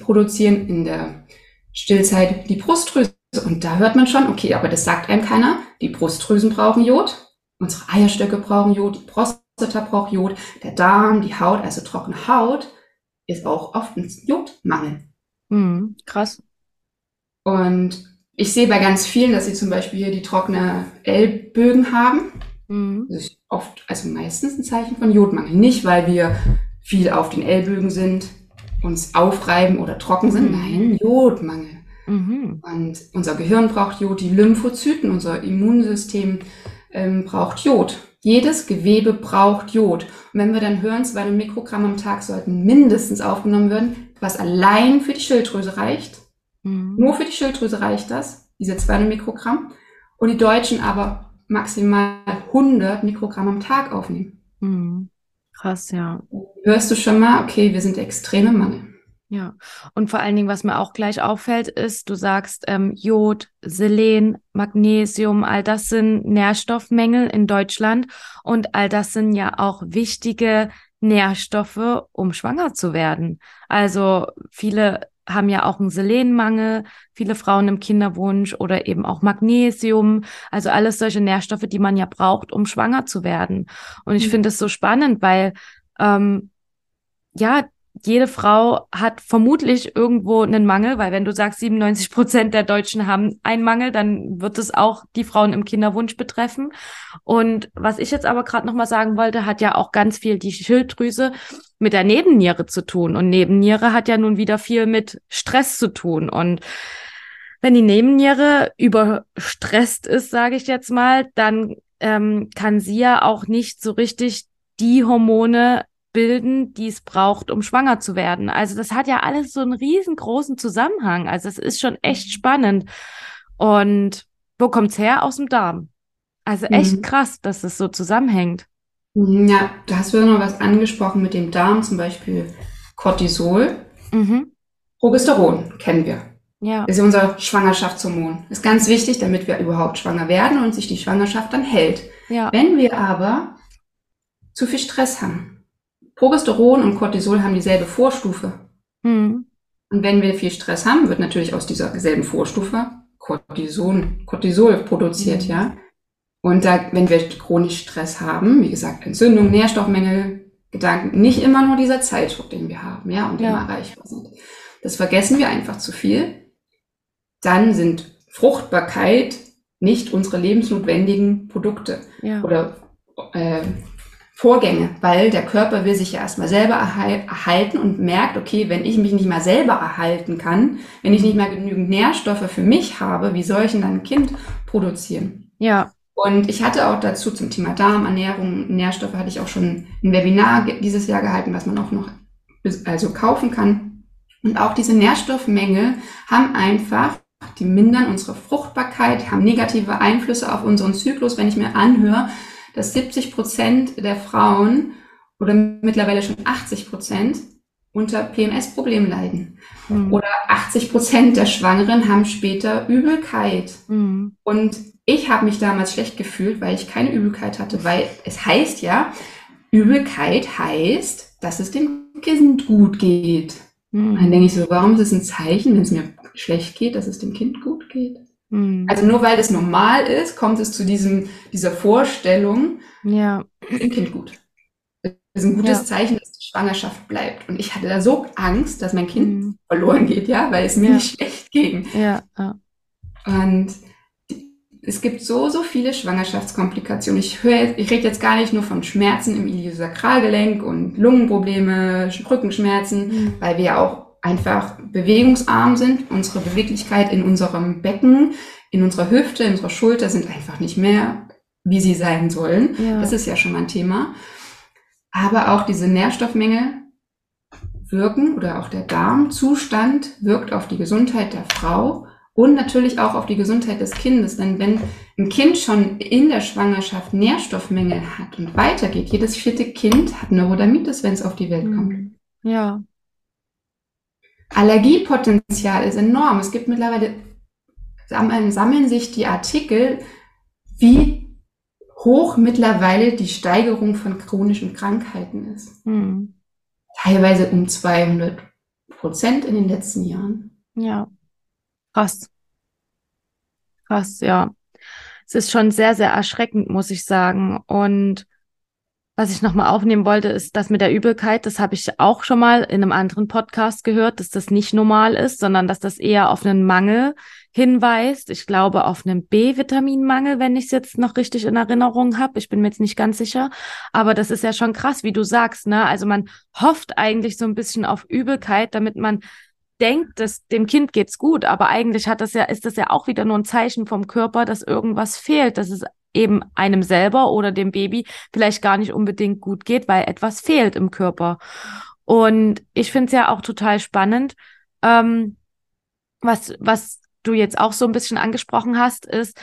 produzieren, in der Stillzeit die Brustdrüse. Und da hört man schon, okay, aber das sagt einem keiner. Die Brustdrüsen brauchen Jod, unsere Eierstöcke brauchen Jod, die Prostata braucht Jod, der Darm, die Haut, also trockene Haut ist auch oft ein Jodmangel. Mhm, krass. Und ich sehe bei ganz vielen, dass sie zum Beispiel hier die trockene Ellbögen haben. Mhm. Das ist oft, also meistens ein Zeichen von Jodmangel. Nicht, weil wir viel auf den Ellbögen sind, uns aufreiben oder trocken sind. Mhm. Nein, Jodmangel. Mhm. Und unser Gehirn braucht Jod, die Lymphozyten, unser Immunsystem ähm, braucht Jod. Jedes Gewebe braucht Jod. Und wenn wir dann hören, 200 Mikrogramm am Tag sollten mindestens aufgenommen werden, was allein für die Schilddrüse reicht. Mhm. Nur für die Schilddrüse reicht das, diese 200 Mikrogramm. Und die Deutschen aber maximal 100 Mikrogramm am Tag aufnehmen. Mhm. Krass, ja. Hörst du schon mal, okay, wir sind extreme Mangel. Ja, und vor allen Dingen, was mir auch gleich auffällt, ist, du sagst ähm, Jod, Selen, Magnesium, all das sind Nährstoffmängel in Deutschland und all das sind ja auch wichtige Nährstoffe, um schwanger zu werden. Also viele haben ja auch einen Selenmangel, viele Frauen im Kinderwunsch oder eben auch Magnesium, also alles solche Nährstoffe, die man ja braucht, um schwanger zu werden. Und ich mhm. finde es so spannend, weil ähm, ja, jede Frau hat vermutlich irgendwo einen Mangel, weil wenn du sagst, 97 Prozent der Deutschen haben einen Mangel, dann wird es auch die Frauen im Kinderwunsch betreffen. Und was ich jetzt aber gerade nochmal sagen wollte, hat ja auch ganz viel die Schilddrüse mit der Nebenniere zu tun. Und Nebenniere hat ja nun wieder viel mit Stress zu tun. Und wenn die Nebenniere überstresst ist, sage ich jetzt mal, dann ähm, kann sie ja auch nicht so richtig die Hormone bilden, die es braucht, um schwanger zu werden. Also das hat ja alles so einen riesengroßen Zusammenhang. Also es ist schon echt spannend. Und wo kommt's her? Aus dem Darm. Also echt mhm. krass, dass es so zusammenhängt. Ja, da hast du ja noch was angesprochen mit dem Darm, zum Beispiel Cortisol. Mhm. Progesteron kennen wir. Ja. Das ist unser Schwangerschaftshormon. Ist ganz wichtig, damit wir überhaupt schwanger werden und sich die Schwangerschaft dann hält. Ja. Wenn wir aber zu viel Stress haben, Progesteron und Cortisol haben dieselbe Vorstufe. Mhm. Und wenn wir viel Stress haben, wird natürlich aus dieser selben Vorstufe Cortison, Cortisol produziert, mhm. ja. Und da, wenn wir chronisch Stress haben, wie gesagt, Entzündung, Nährstoffmängel, Gedanken, nicht immer nur dieser Zeitdruck, den wir haben, ja, und ja. immer erreichbar sind. Das vergessen wir einfach zu viel. Dann sind Fruchtbarkeit nicht unsere lebensnotwendigen Produkte ja. oder äh, Vorgänge, weil der Körper will sich ja erstmal selber erhalten und merkt, okay, wenn ich mich nicht mal selber erhalten kann, wenn ich nicht mal genügend Nährstoffe für mich habe, wie soll ich denn dann ein Kind produzieren? Ja. Und ich hatte auch dazu zum Thema Darm, Ernährung, Nährstoffe hatte ich auch schon ein Webinar dieses Jahr gehalten, was man auch noch also kaufen kann. Und auch diese Nährstoffmängel haben einfach die mindern unsere Fruchtbarkeit, haben negative Einflüsse auf unseren Zyklus. Wenn ich mir anhöre, dass 70 Prozent der Frauen oder mittlerweile schon 80 Prozent unter PMS-Problemen leiden. Mhm. Oder 80 Prozent der Schwangeren haben später Übelkeit. Mhm. Und ich habe mich damals schlecht gefühlt, weil ich keine Übelkeit hatte, weil es heißt ja, Übelkeit heißt, dass es dem Kind gut geht. Mhm. Dann denke ich so, warum ist es ein Zeichen, wenn es mir schlecht geht, dass es dem Kind gut geht? Mhm. Also nur weil das normal ist, kommt es zu diesem, dieser Vorstellung, ja. dem Kind gut. Das ist ein gutes ja. Zeichen, dass die Schwangerschaft bleibt. Und ich hatte da so Angst, dass mein Kind mhm. verloren geht, ja, weil es mir ja. nicht schlecht ging. Ja, ja. Und es gibt so, so viele Schwangerschaftskomplikationen. Ich höre, ich rede jetzt gar nicht nur von Schmerzen im Iliosakralgelenk und Lungenprobleme, Rückenschmerzen, mhm. weil wir ja auch einfach bewegungsarm sind. Unsere Beweglichkeit in unserem Becken, in unserer Hüfte, in unserer Schulter sind einfach nicht mehr, wie sie sein sollen. Ja. Das ist ja schon mal ein Thema. Aber auch diese Nährstoffmenge wirken oder auch der Darmzustand wirkt auf die Gesundheit der Frau und natürlich auch auf die Gesundheit des Kindes. Denn wenn ein Kind schon in der Schwangerschaft Nährstoffmängel hat und weitergeht, jedes vierte Kind hat Neurodermitis, wenn es auf die Welt kommt. Ja. Allergiepotenzial ist enorm. Es gibt mittlerweile, sammeln sich die Artikel, wie hoch mittlerweile die Steigerung von chronischen Krankheiten ist. Hm. Teilweise um 200 Prozent in den letzten Jahren. Ja, krass. Krass, ja. Es ist schon sehr, sehr erschreckend, muss ich sagen. Und was ich nochmal aufnehmen wollte, ist das mit der Übelkeit. Das habe ich auch schon mal in einem anderen Podcast gehört, dass das nicht normal ist, sondern dass das eher auf einen Mangel hinweist. Ich glaube auf einen B-Vitaminmangel, wenn ich es jetzt noch richtig in Erinnerung habe. Ich bin mir jetzt nicht ganz sicher. Aber das ist ja schon krass, wie du sagst. Ne? Also man hofft eigentlich so ein bisschen auf Übelkeit, damit man denkt, dass dem Kind geht's gut, aber eigentlich hat das ja, ist das ja auch wieder nur ein Zeichen vom Körper, dass irgendwas fehlt, dass es eben einem selber oder dem Baby vielleicht gar nicht unbedingt gut geht, weil etwas fehlt im Körper. Und ich finde es ja auch total spannend, ähm, was, was du jetzt auch so ein bisschen angesprochen hast, ist,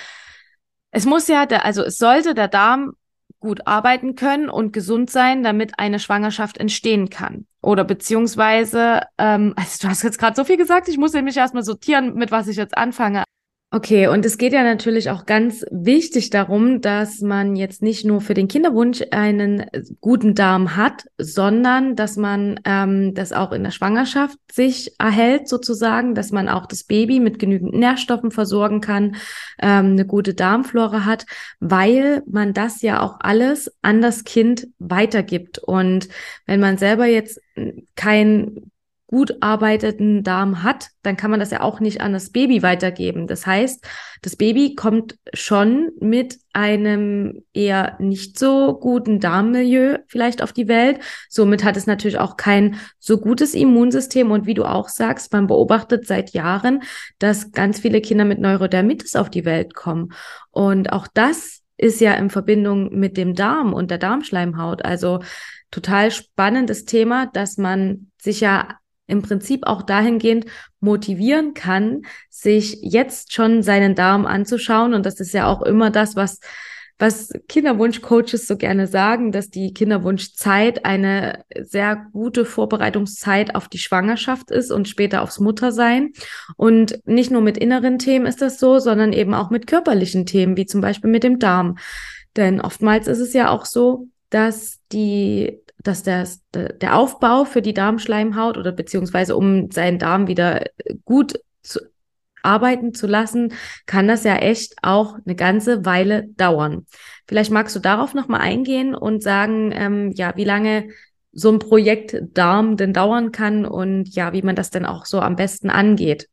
es muss ja, der, also es sollte der Darm gut arbeiten können und gesund sein, damit eine Schwangerschaft entstehen kann. Oder beziehungsweise, ähm, also du hast jetzt gerade so viel gesagt, ich muss nämlich erstmal sortieren, mit was ich jetzt anfange. Okay, und es geht ja natürlich auch ganz wichtig darum, dass man jetzt nicht nur für den Kinderwunsch einen guten Darm hat, sondern dass man ähm, das auch in der Schwangerschaft sich erhält, sozusagen, dass man auch das Baby mit genügend Nährstoffen versorgen kann, ähm, eine gute Darmflora hat, weil man das ja auch alles an das Kind weitergibt. Und wenn man selber jetzt kein gut arbeitenden Darm hat, dann kann man das ja auch nicht an das Baby weitergeben. Das heißt, das Baby kommt schon mit einem eher nicht so guten Darmmilieu vielleicht auf die Welt. Somit hat es natürlich auch kein so gutes Immunsystem. Und wie du auch sagst, man beobachtet seit Jahren, dass ganz viele Kinder mit Neurodermitis auf die Welt kommen. Und auch das ist ja in Verbindung mit dem Darm und der Darmschleimhaut. Also total spannendes Thema, dass man sich ja im Prinzip auch dahingehend motivieren kann, sich jetzt schon seinen Darm anzuschauen. Und das ist ja auch immer das, was, was Kinderwunschcoaches so gerne sagen, dass die Kinderwunschzeit eine sehr gute Vorbereitungszeit auf die Schwangerschaft ist und später aufs Muttersein. Und nicht nur mit inneren Themen ist das so, sondern eben auch mit körperlichen Themen, wie zum Beispiel mit dem Darm. Denn oftmals ist es ja auch so, dass die dass der, der Aufbau für die Darmschleimhaut oder beziehungsweise um seinen Darm wieder gut zu arbeiten zu lassen, kann das ja echt auch eine ganze Weile dauern. Vielleicht magst du darauf nochmal eingehen und sagen, ähm, ja, wie lange so ein Projekt Darm denn dauern kann und ja, wie man das denn auch so am besten angeht.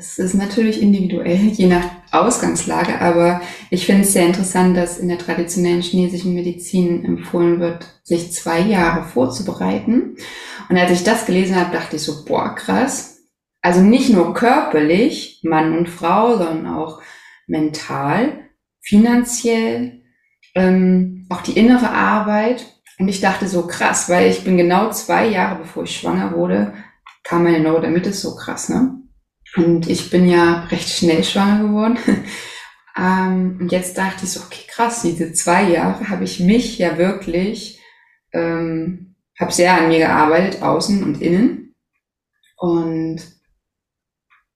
Das ist natürlich individuell, je nach Ausgangslage, aber ich finde es sehr interessant, dass in der traditionellen chinesischen Medizin empfohlen wird, sich zwei Jahre vorzubereiten. Und als ich das gelesen habe, dachte ich so, boah, krass. Also nicht nur körperlich, Mann und Frau, sondern auch mental, finanziell, ähm, auch die innere Arbeit. Und ich dachte so krass, weil ich bin genau zwei Jahre bevor ich schwanger wurde, kam meine Neurodermitis so krass, ne? Und ich bin ja recht schnell schwanger geworden. ähm, und jetzt dachte ich so, okay, krass, diese zwei Jahre habe ich mich ja wirklich, ähm, habe sehr an mir gearbeitet, außen und innen. Und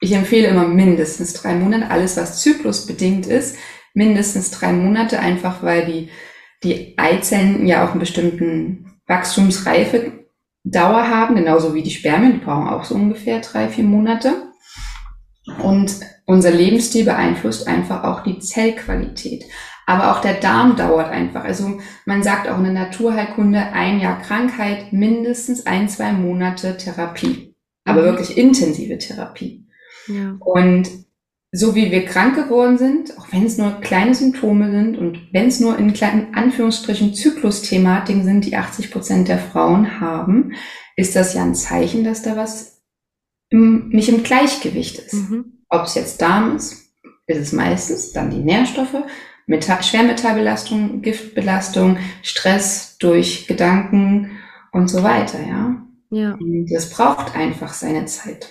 ich empfehle immer mindestens drei Monate, alles was zyklusbedingt ist, mindestens drei Monate, einfach weil die, die Eizellen ja auch einen bestimmten Wachstumsreife Dauer haben, genauso wie die Spermien, die brauchen auch so ungefähr drei, vier Monate. Und unser Lebensstil beeinflusst einfach auch die Zellqualität. Aber auch der Darm dauert einfach. Also man sagt auch in der Naturheilkunde ein Jahr Krankheit, mindestens ein, zwei Monate Therapie. Aber mhm. wirklich intensive Therapie. Ja. Und so wie wir krank geworden sind, auch wenn es nur kleine Symptome sind und wenn es nur in kleinen Anführungsstrichen Zyklusthematiken sind, die 80 Prozent der Frauen haben, ist das ja ein Zeichen, dass da was im, nicht im Gleichgewicht ist. Mhm. Ob es jetzt Darm ist, ist es meistens, dann die Nährstoffe, Metall, Schwermetallbelastung, Giftbelastung, Stress durch Gedanken und so weiter, ja. Ja. Das braucht einfach seine Zeit.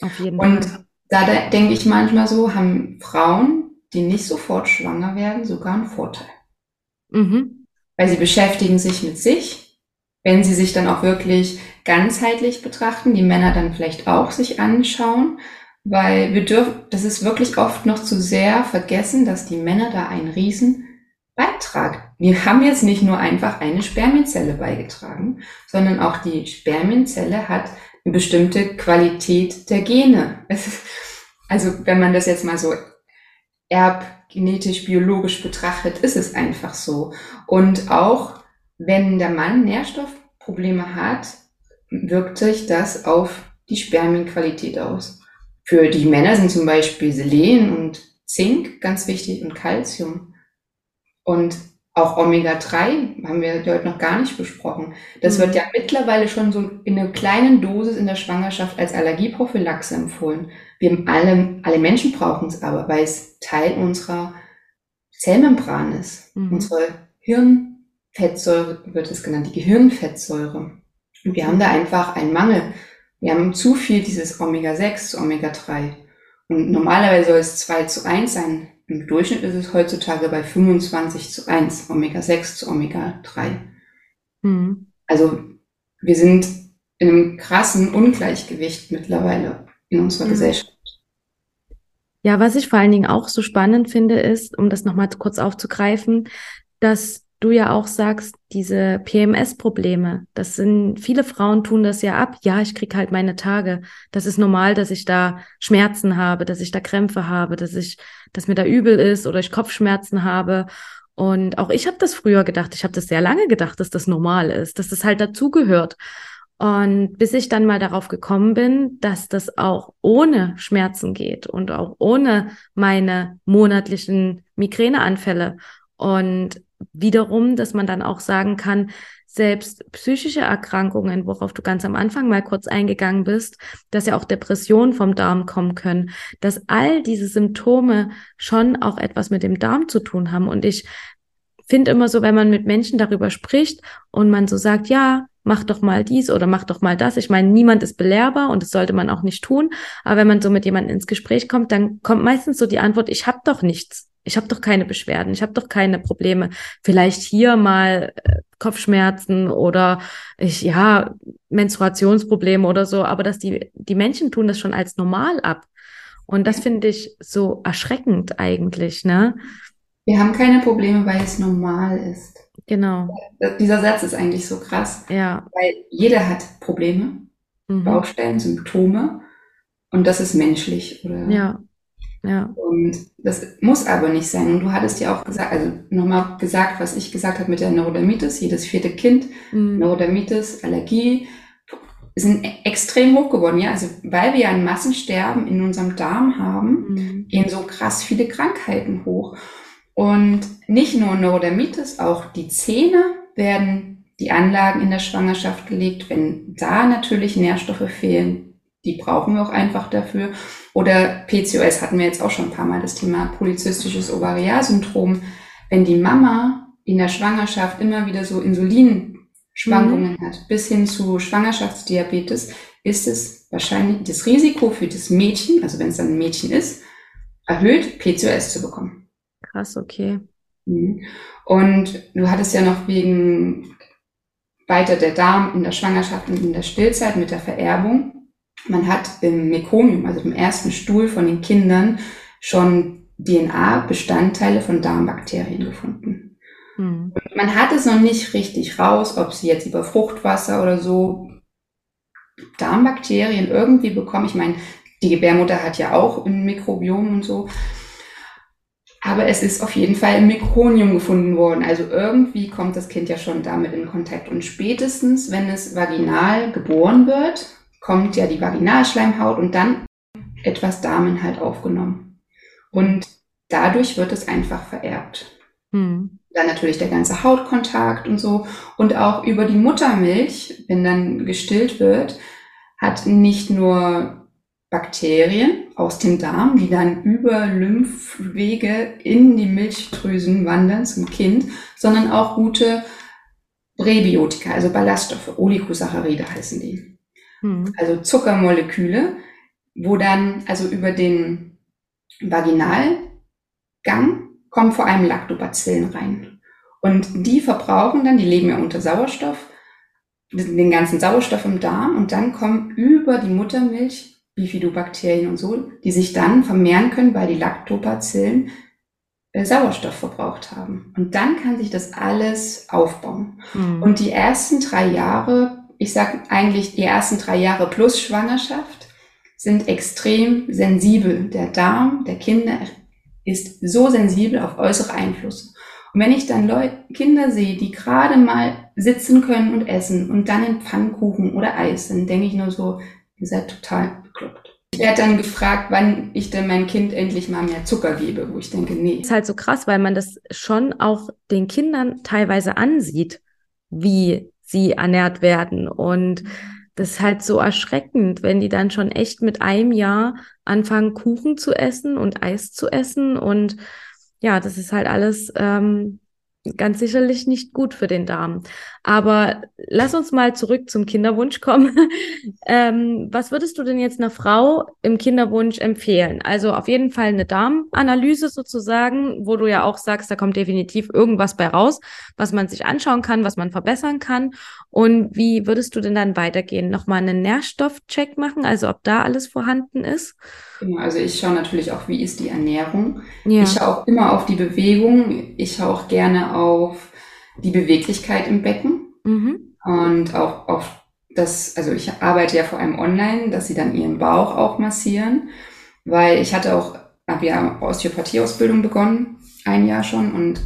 Auf jeden Fall. Und da, da denke ich manchmal so, haben Frauen, die nicht sofort schwanger werden, sogar einen Vorteil. Mhm. Weil sie beschäftigen sich mit sich, wenn sie sich dann auch wirklich ganzheitlich betrachten, die Männer dann vielleicht auch sich anschauen, weil wir dürfen, das ist wirklich oft noch zu sehr vergessen, dass die Männer da einen riesen Beitrag. Wir haben jetzt nicht nur einfach eine Spermienzelle beigetragen, sondern auch die Spermienzelle hat eine bestimmte Qualität der Gene. also wenn man das jetzt mal so erbgenetisch, biologisch betrachtet, ist es einfach so. Und auch wenn der Mann Nährstoffprobleme hat, wirkt sich das auf die Spermienqualität aus. Für die Männer sind zum Beispiel Selen und Zink ganz wichtig und Calcium. Und auch Omega-3 haben wir heute noch gar nicht besprochen. Das mhm. wird ja mittlerweile schon so in einer kleinen Dosis in der Schwangerschaft als Allergieprophylaxe empfohlen. Wir alle, alle Menschen brauchen es aber, weil es Teil unserer Zellmembran ist. Mhm. Unsere Hirnfettsäure wird es genannt, die Gehirnfettsäure. Und wir haben da einfach einen Mangel. Wir haben zu viel dieses Omega-6 zu Omega-3. Und normalerweise soll es 2 zu 1 sein. Im Durchschnitt ist es heutzutage bei 25 zu 1, Omega-6 zu Omega-3. Mhm. Also wir sind in einem krassen Ungleichgewicht mittlerweile in unserer mhm. Gesellschaft. Ja, was ich vor allen Dingen auch so spannend finde, ist, um das nochmal kurz aufzugreifen, dass du ja auch sagst, diese PMS-Probleme, das sind, viele Frauen tun das ja ab. Ja, ich krieg halt meine Tage. Das ist normal, dass ich da Schmerzen habe, dass ich da Krämpfe habe, dass ich, dass mir da übel ist oder ich Kopfschmerzen habe. Und auch ich habe das früher gedacht, ich habe das sehr lange gedacht, dass das normal ist, dass das halt dazugehört. Und bis ich dann mal darauf gekommen bin, dass das auch ohne Schmerzen geht und auch ohne meine monatlichen Migräneanfälle. Und wiederum, dass man dann auch sagen kann, selbst psychische Erkrankungen, worauf du ganz am Anfang mal kurz eingegangen bist, dass ja auch Depressionen vom Darm kommen können, dass all diese Symptome schon auch etwas mit dem Darm zu tun haben. Und ich finde immer so, wenn man mit Menschen darüber spricht und man so sagt, ja, mach doch mal dies oder mach doch mal das. Ich meine, niemand ist belehrbar und das sollte man auch nicht tun. Aber wenn man so mit jemandem ins Gespräch kommt, dann kommt meistens so die Antwort, ich habe doch nichts. Ich habe doch keine Beschwerden, ich habe doch keine Probleme. Vielleicht hier mal äh, Kopfschmerzen oder ich ja Menstruationsprobleme oder so, aber dass die die Menschen tun das schon als normal ab. Und das finde ich so erschreckend eigentlich, ne? Wir haben keine Probleme, weil es normal ist. Genau. Dieser Satz ist eigentlich so krass. Ja. Weil jeder hat Probleme, mhm. Baustellen, Symptome und das ist menschlich. Oder? Ja. Ja. Und das muss aber nicht sein. Und du hattest ja auch gesagt, also nochmal gesagt, was ich gesagt habe mit der Neurodermitis, jedes vierte Kind, mhm. Neurodermitis, Allergie, sind extrem hoch geworden, ja. Also weil wir ein Massensterben in unserem Darm haben, mhm. gehen so krass viele Krankheiten hoch. Und nicht nur Neurodermitis, auch die Zähne werden die Anlagen in der Schwangerschaft gelegt. Wenn da natürlich Nährstoffe fehlen, die brauchen wir auch einfach dafür. Oder PCOS hatten wir jetzt auch schon ein paar Mal das Thema polyzystisches Ovarialsyndrom. Wenn die Mama in der Schwangerschaft immer wieder so Insulinschwankungen mhm. hat, bis hin zu Schwangerschaftsdiabetes, ist es wahrscheinlich das Risiko für das Mädchen, also wenn es dann ein Mädchen ist, erhöht, PCOS zu bekommen. Krass, okay. Mhm. Und du hattest ja noch wegen weiter der Darm in der Schwangerschaft und in der Stillzeit mit der Vererbung. Man hat im Mekonium, also im ersten Stuhl von den Kindern, schon DNA-Bestandteile von Darmbakterien gefunden. Mhm. man hat es noch nicht richtig raus, ob sie jetzt über Fruchtwasser oder so Darmbakterien irgendwie bekommen. Ich meine, die Gebärmutter hat ja auch ein Mikrobiom und so. Aber es ist auf jeden Fall im Mikronium gefunden worden. Also irgendwie kommt das Kind ja schon damit in Kontakt. Und spätestens, wenn es vaginal geboren wird, kommt ja die Vaginalschleimhaut und dann etwas Darminhalt aufgenommen. Und dadurch wird es einfach vererbt. Hm. Dann natürlich der ganze Hautkontakt und so. Und auch über die Muttermilch, wenn dann gestillt wird, hat nicht nur Bakterien aus dem Darm, die dann über Lymphwege in die Milchdrüsen wandern zum Kind, sondern auch gute Präbiotika, also Ballaststoffe, Oligosaccharide heißen die. Hm. Also Zuckermoleküle, wo dann also über den Vaginalgang kommen vor allem Lactobacillen rein. Und die verbrauchen dann, die leben ja unter Sauerstoff, den ganzen Sauerstoff im Darm und dann kommen über die Muttermilch Bifidobakterien und so, die sich dann vermehren können, weil die Lactobacillen äh, Sauerstoff verbraucht haben. Und dann kann sich das alles aufbauen. Mhm. Und die ersten drei Jahre, ich sage eigentlich die ersten drei Jahre plus Schwangerschaft, sind extrem sensibel. Der Darm der Kinder ist so sensibel auf äußere Einflüsse. Und wenn ich dann Leute, Kinder sehe, die gerade mal sitzen können und essen und dann in Pfannkuchen oder Eis, dann denke ich nur so, ihr seid total bekloppt. Ich werde dann gefragt, wann ich denn mein Kind endlich mal mehr Zucker gebe, wo ich denke, nee. Das ist halt so krass, weil man das schon auch den Kindern teilweise ansieht, wie sie ernährt werden. Und das ist halt so erschreckend, wenn die dann schon echt mit einem Jahr anfangen, Kuchen zu essen und Eis zu essen. Und ja, das ist halt alles ähm, ganz sicherlich nicht gut für den Darm. Aber lass uns mal zurück zum Kinderwunsch kommen. ähm, was würdest du denn jetzt einer Frau im Kinderwunsch empfehlen? Also auf jeden Fall eine Darmanalyse sozusagen, wo du ja auch sagst, da kommt definitiv irgendwas bei raus, was man sich anschauen kann, was man verbessern kann. Und wie würdest du denn dann weitergehen? Nochmal einen Nährstoffcheck machen, also ob da alles vorhanden ist? Genau, also ich schaue natürlich auch, wie ist die Ernährung. Ja. Ich schaue auch immer auf die Bewegung. Ich schaue auch gerne auf die Beweglichkeit im Becken mhm. und auch auf das, also ich arbeite ja vor allem online, dass sie dann ihren Bauch auch massieren, weil ich hatte auch, habe ja Osteopathieausbildung begonnen, ein Jahr schon und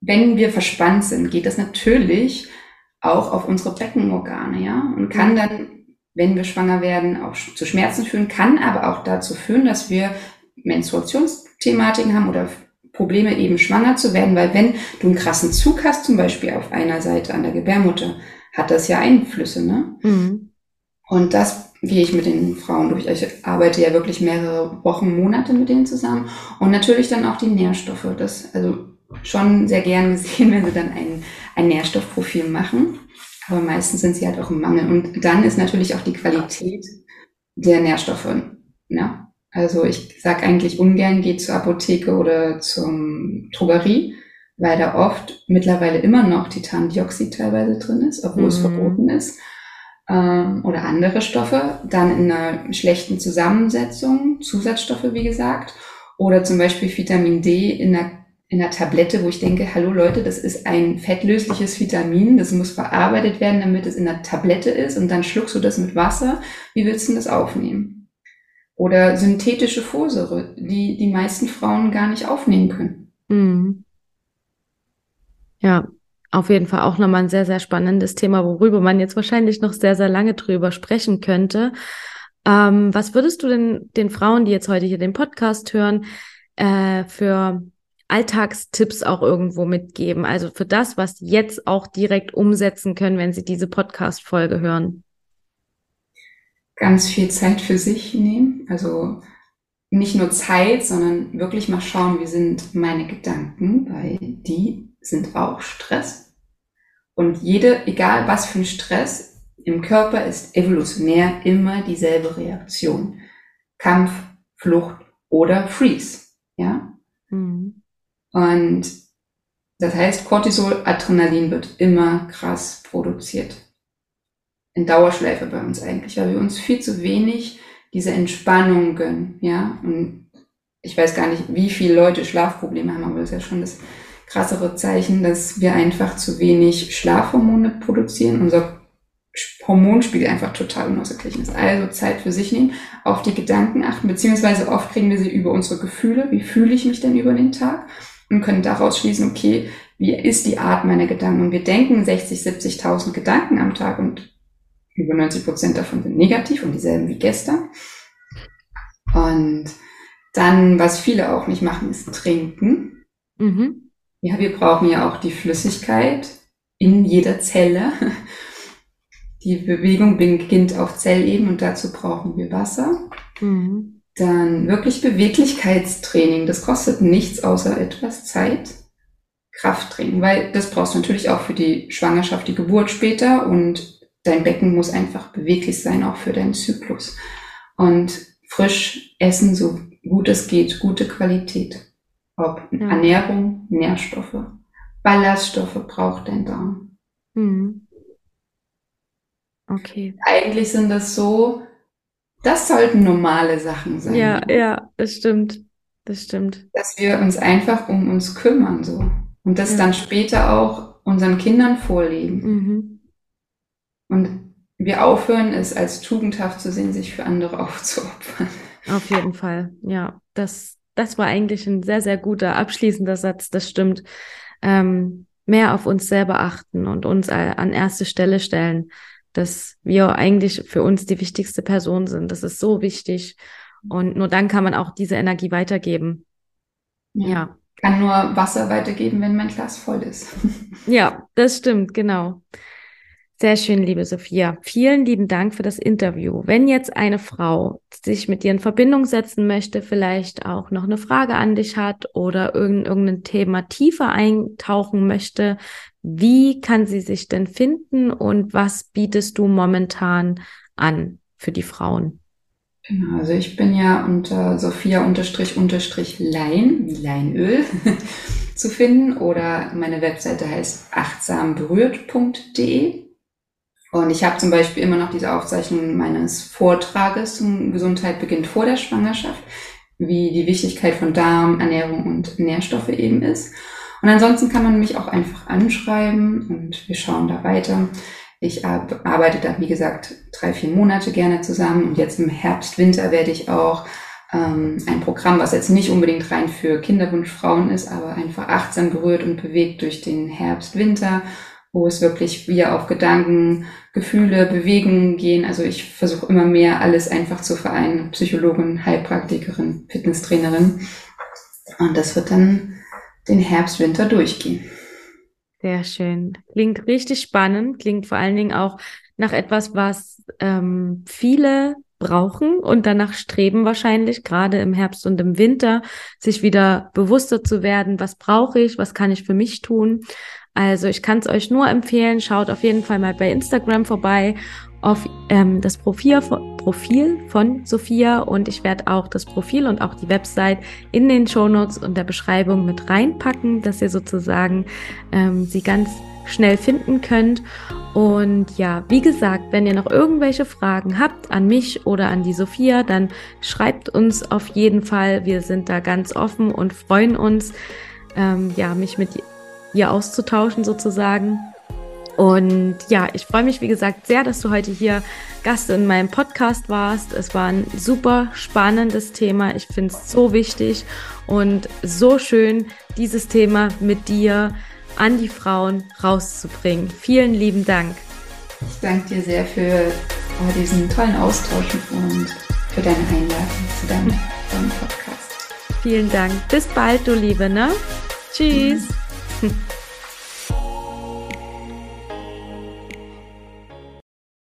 wenn wir verspannt sind, geht das natürlich auch auf unsere Beckenorgane, ja, und kann mhm. dann wenn wir schwanger werden, auch zu Schmerzen führen, kann aber auch dazu führen, dass wir Menstruationsthematiken haben oder Probleme eben schwanger zu werden, weil wenn du einen krassen Zug hast, zum Beispiel auf einer Seite an der Gebärmutter, hat das ja Einflüsse, ne? Mhm. Und das gehe ich mit den Frauen durch. Ich arbeite ja wirklich mehrere Wochen, Monate mit denen zusammen. Und natürlich dann auch die Nährstoffe. Das, also schon sehr gern gesehen, wenn sie dann ein, ein Nährstoffprofil machen. Aber meistens sind sie halt auch im Mangel. Und dann ist natürlich auch die Qualität der Nährstoffe. Ja? Also ich sage eigentlich ungern, geht zur Apotheke oder zum Drogerie, weil da oft mittlerweile immer noch Titandioxid teilweise drin ist, obwohl mhm. es verboten ist. Ähm, oder andere Stoffe, dann in einer schlechten Zusammensetzung, Zusatzstoffe wie gesagt, oder zum Beispiel Vitamin D in einer in einer Tablette, wo ich denke, hallo Leute, das ist ein fettlösliches Vitamin, das muss verarbeitet werden, damit es in einer Tablette ist und dann schluckst du das mit Wasser. Wie willst du das aufnehmen? Oder synthetische Folsäure, die die meisten Frauen gar nicht aufnehmen können. Mhm. Ja, auf jeden Fall auch nochmal ein sehr, sehr spannendes Thema, worüber man jetzt wahrscheinlich noch sehr, sehr lange drüber sprechen könnte. Ähm, was würdest du denn den Frauen, die jetzt heute hier den Podcast hören, äh, für Alltagstipps auch irgendwo mitgeben? Also für das, was Sie jetzt auch direkt umsetzen können, wenn Sie diese Podcast-Folge hören. Ganz viel Zeit für sich nehmen. Also nicht nur Zeit, sondern wirklich mal schauen, wie sind meine Gedanken, weil die sind auch Stress. Und jede, egal was für ein Stress im Körper ist evolutionär immer dieselbe Reaktion. Kampf, Flucht oder Freeze. Ja? Mhm. Und das heißt, Cortisol, Adrenalin wird immer krass produziert. In Dauerschleife bei uns eigentlich, weil wir uns viel zu wenig diese Entspannung gönnen, ja. Und ich weiß gar nicht, wie viele Leute Schlafprobleme haben, aber das ist ja schon das krassere Zeichen, dass wir einfach zu wenig Schlafhormone produzieren. Unser Hormonspiegel einfach total unausgeglichen ist. Also Zeit für sich nehmen, auf die Gedanken achten, beziehungsweise oft kriegen wir sie über unsere Gefühle. Wie fühle ich mich denn über den Tag? Und können daraus schließen, okay, wie ist die Art meiner Gedanken? Und wir denken 60, 70.000 Gedanken am Tag und über 90 Prozent davon sind negativ und dieselben wie gestern. Und dann, was viele auch nicht machen, ist trinken. Mhm. Ja, wir brauchen ja auch die Flüssigkeit in jeder Zelle. Die Bewegung beginnt auf Zellebene und dazu brauchen wir Wasser. Mhm. Dann wirklich Beweglichkeitstraining. Das kostet nichts außer etwas Zeit. Krafttraining, weil das brauchst du natürlich auch für die Schwangerschaft, die Geburt später und dein Becken muss einfach beweglich sein, auch für deinen Zyklus. Und frisch essen, so gut es geht, gute Qualität. Ob ja. Ernährung, Nährstoffe, Ballaststoffe braucht dein Darm. Mhm. Okay. Eigentlich sind das so das sollten normale Sachen sein. Ja, ja, das stimmt. Das stimmt. Dass wir uns einfach um uns kümmern, so. Und das ja. dann später auch unseren Kindern vorleben. Mhm. Und wir aufhören, es als tugendhaft zu sehen, sich für andere aufzuopfern. Auf jeden Fall, ja. Das, das war eigentlich ein sehr, sehr guter abschließender Satz. Das stimmt. Ähm, mehr auf uns selber achten und uns an erste Stelle stellen dass wir eigentlich für uns die wichtigste Person sind. Das ist so wichtig. Und nur dann kann man auch diese Energie weitergeben. Ja. ja. Kann nur Wasser weitergeben, wenn mein Glas voll ist. ja, das stimmt, genau. Sehr schön, liebe Sophia. Vielen lieben Dank für das Interview. Wenn jetzt eine Frau sich mit dir in Verbindung setzen möchte, vielleicht auch noch eine Frage an dich hat oder irgendein Thema tiefer eintauchen möchte, wie kann sie sich denn finden und was bietest du momentan an für die Frauen? Genau, also ich bin ja unter Sophia unterstrich unterstrich Lein, Leinöl zu finden oder meine Webseite heißt achtsamberührt.de. Und ich habe zum Beispiel immer noch diese Aufzeichnung meines Vortrages zum Gesundheit beginnt vor der Schwangerschaft, wie die Wichtigkeit von Darm, Ernährung und Nährstoffe eben ist. Und ansonsten kann man mich auch einfach anschreiben und wir schauen da weiter. Ich arbeite da, wie gesagt, drei, vier Monate gerne zusammen und jetzt im Herbst, Winter werde ich auch ähm, ein Programm, was jetzt nicht unbedingt rein für Kinderwunschfrauen ist, aber einfach achtsam berührt und bewegt durch den Herbst, Winter wo es wirklich wieder auf Gedanken, Gefühle, Bewegungen gehen. Also ich versuche immer mehr alles einfach zu vereinen. Psychologin, Heilpraktikerin, Fitnesstrainerin. Und das wird dann den Herbst, Winter durchgehen. Sehr schön. Klingt richtig spannend, klingt vor allen Dingen auch nach etwas, was ähm, viele brauchen und danach streben wahrscheinlich, gerade im Herbst und im Winter, sich wieder bewusster zu werden, was brauche ich, was kann ich für mich tun. Also ich kann es euch nur empfehlen, schaut auf jeden Fall mal bei Instagram vorbei auf ähm, das Profil, Profil von Sophia und ich werde auch das Profil und auch die Website in den Shownotes und der Beschreibung mit reinpacken, dass ihr sozusagen ähm, sie ganz schnell finden könnt. Und ja, wie gesagt, wenn ihr noch irgendwelche Fragen habt an mich oder an die Sophia, dann schreibt uns auf jeden Fall. Wir sind da ganz offen und freuen uns, ähm, ja, mich mit hier auszutauschen sozusagen. Und ja, ich freue mich, wie gesagt, sehr, dass du heute hier Gast in meinem Podcast warst. Es war ein super spannendes Thema. Ich finde es so wichtig und so schön, dieses Thema mit dir an die Frauen rauszubringen. Vielen lieben Dank. Ich danke dir sehr für diesen tollen Austausch und für deine Einladung zu deinem, deinem Podcast. Vielen Dank. Bis bald, du Liebe, ne? Tschüss. Mhm.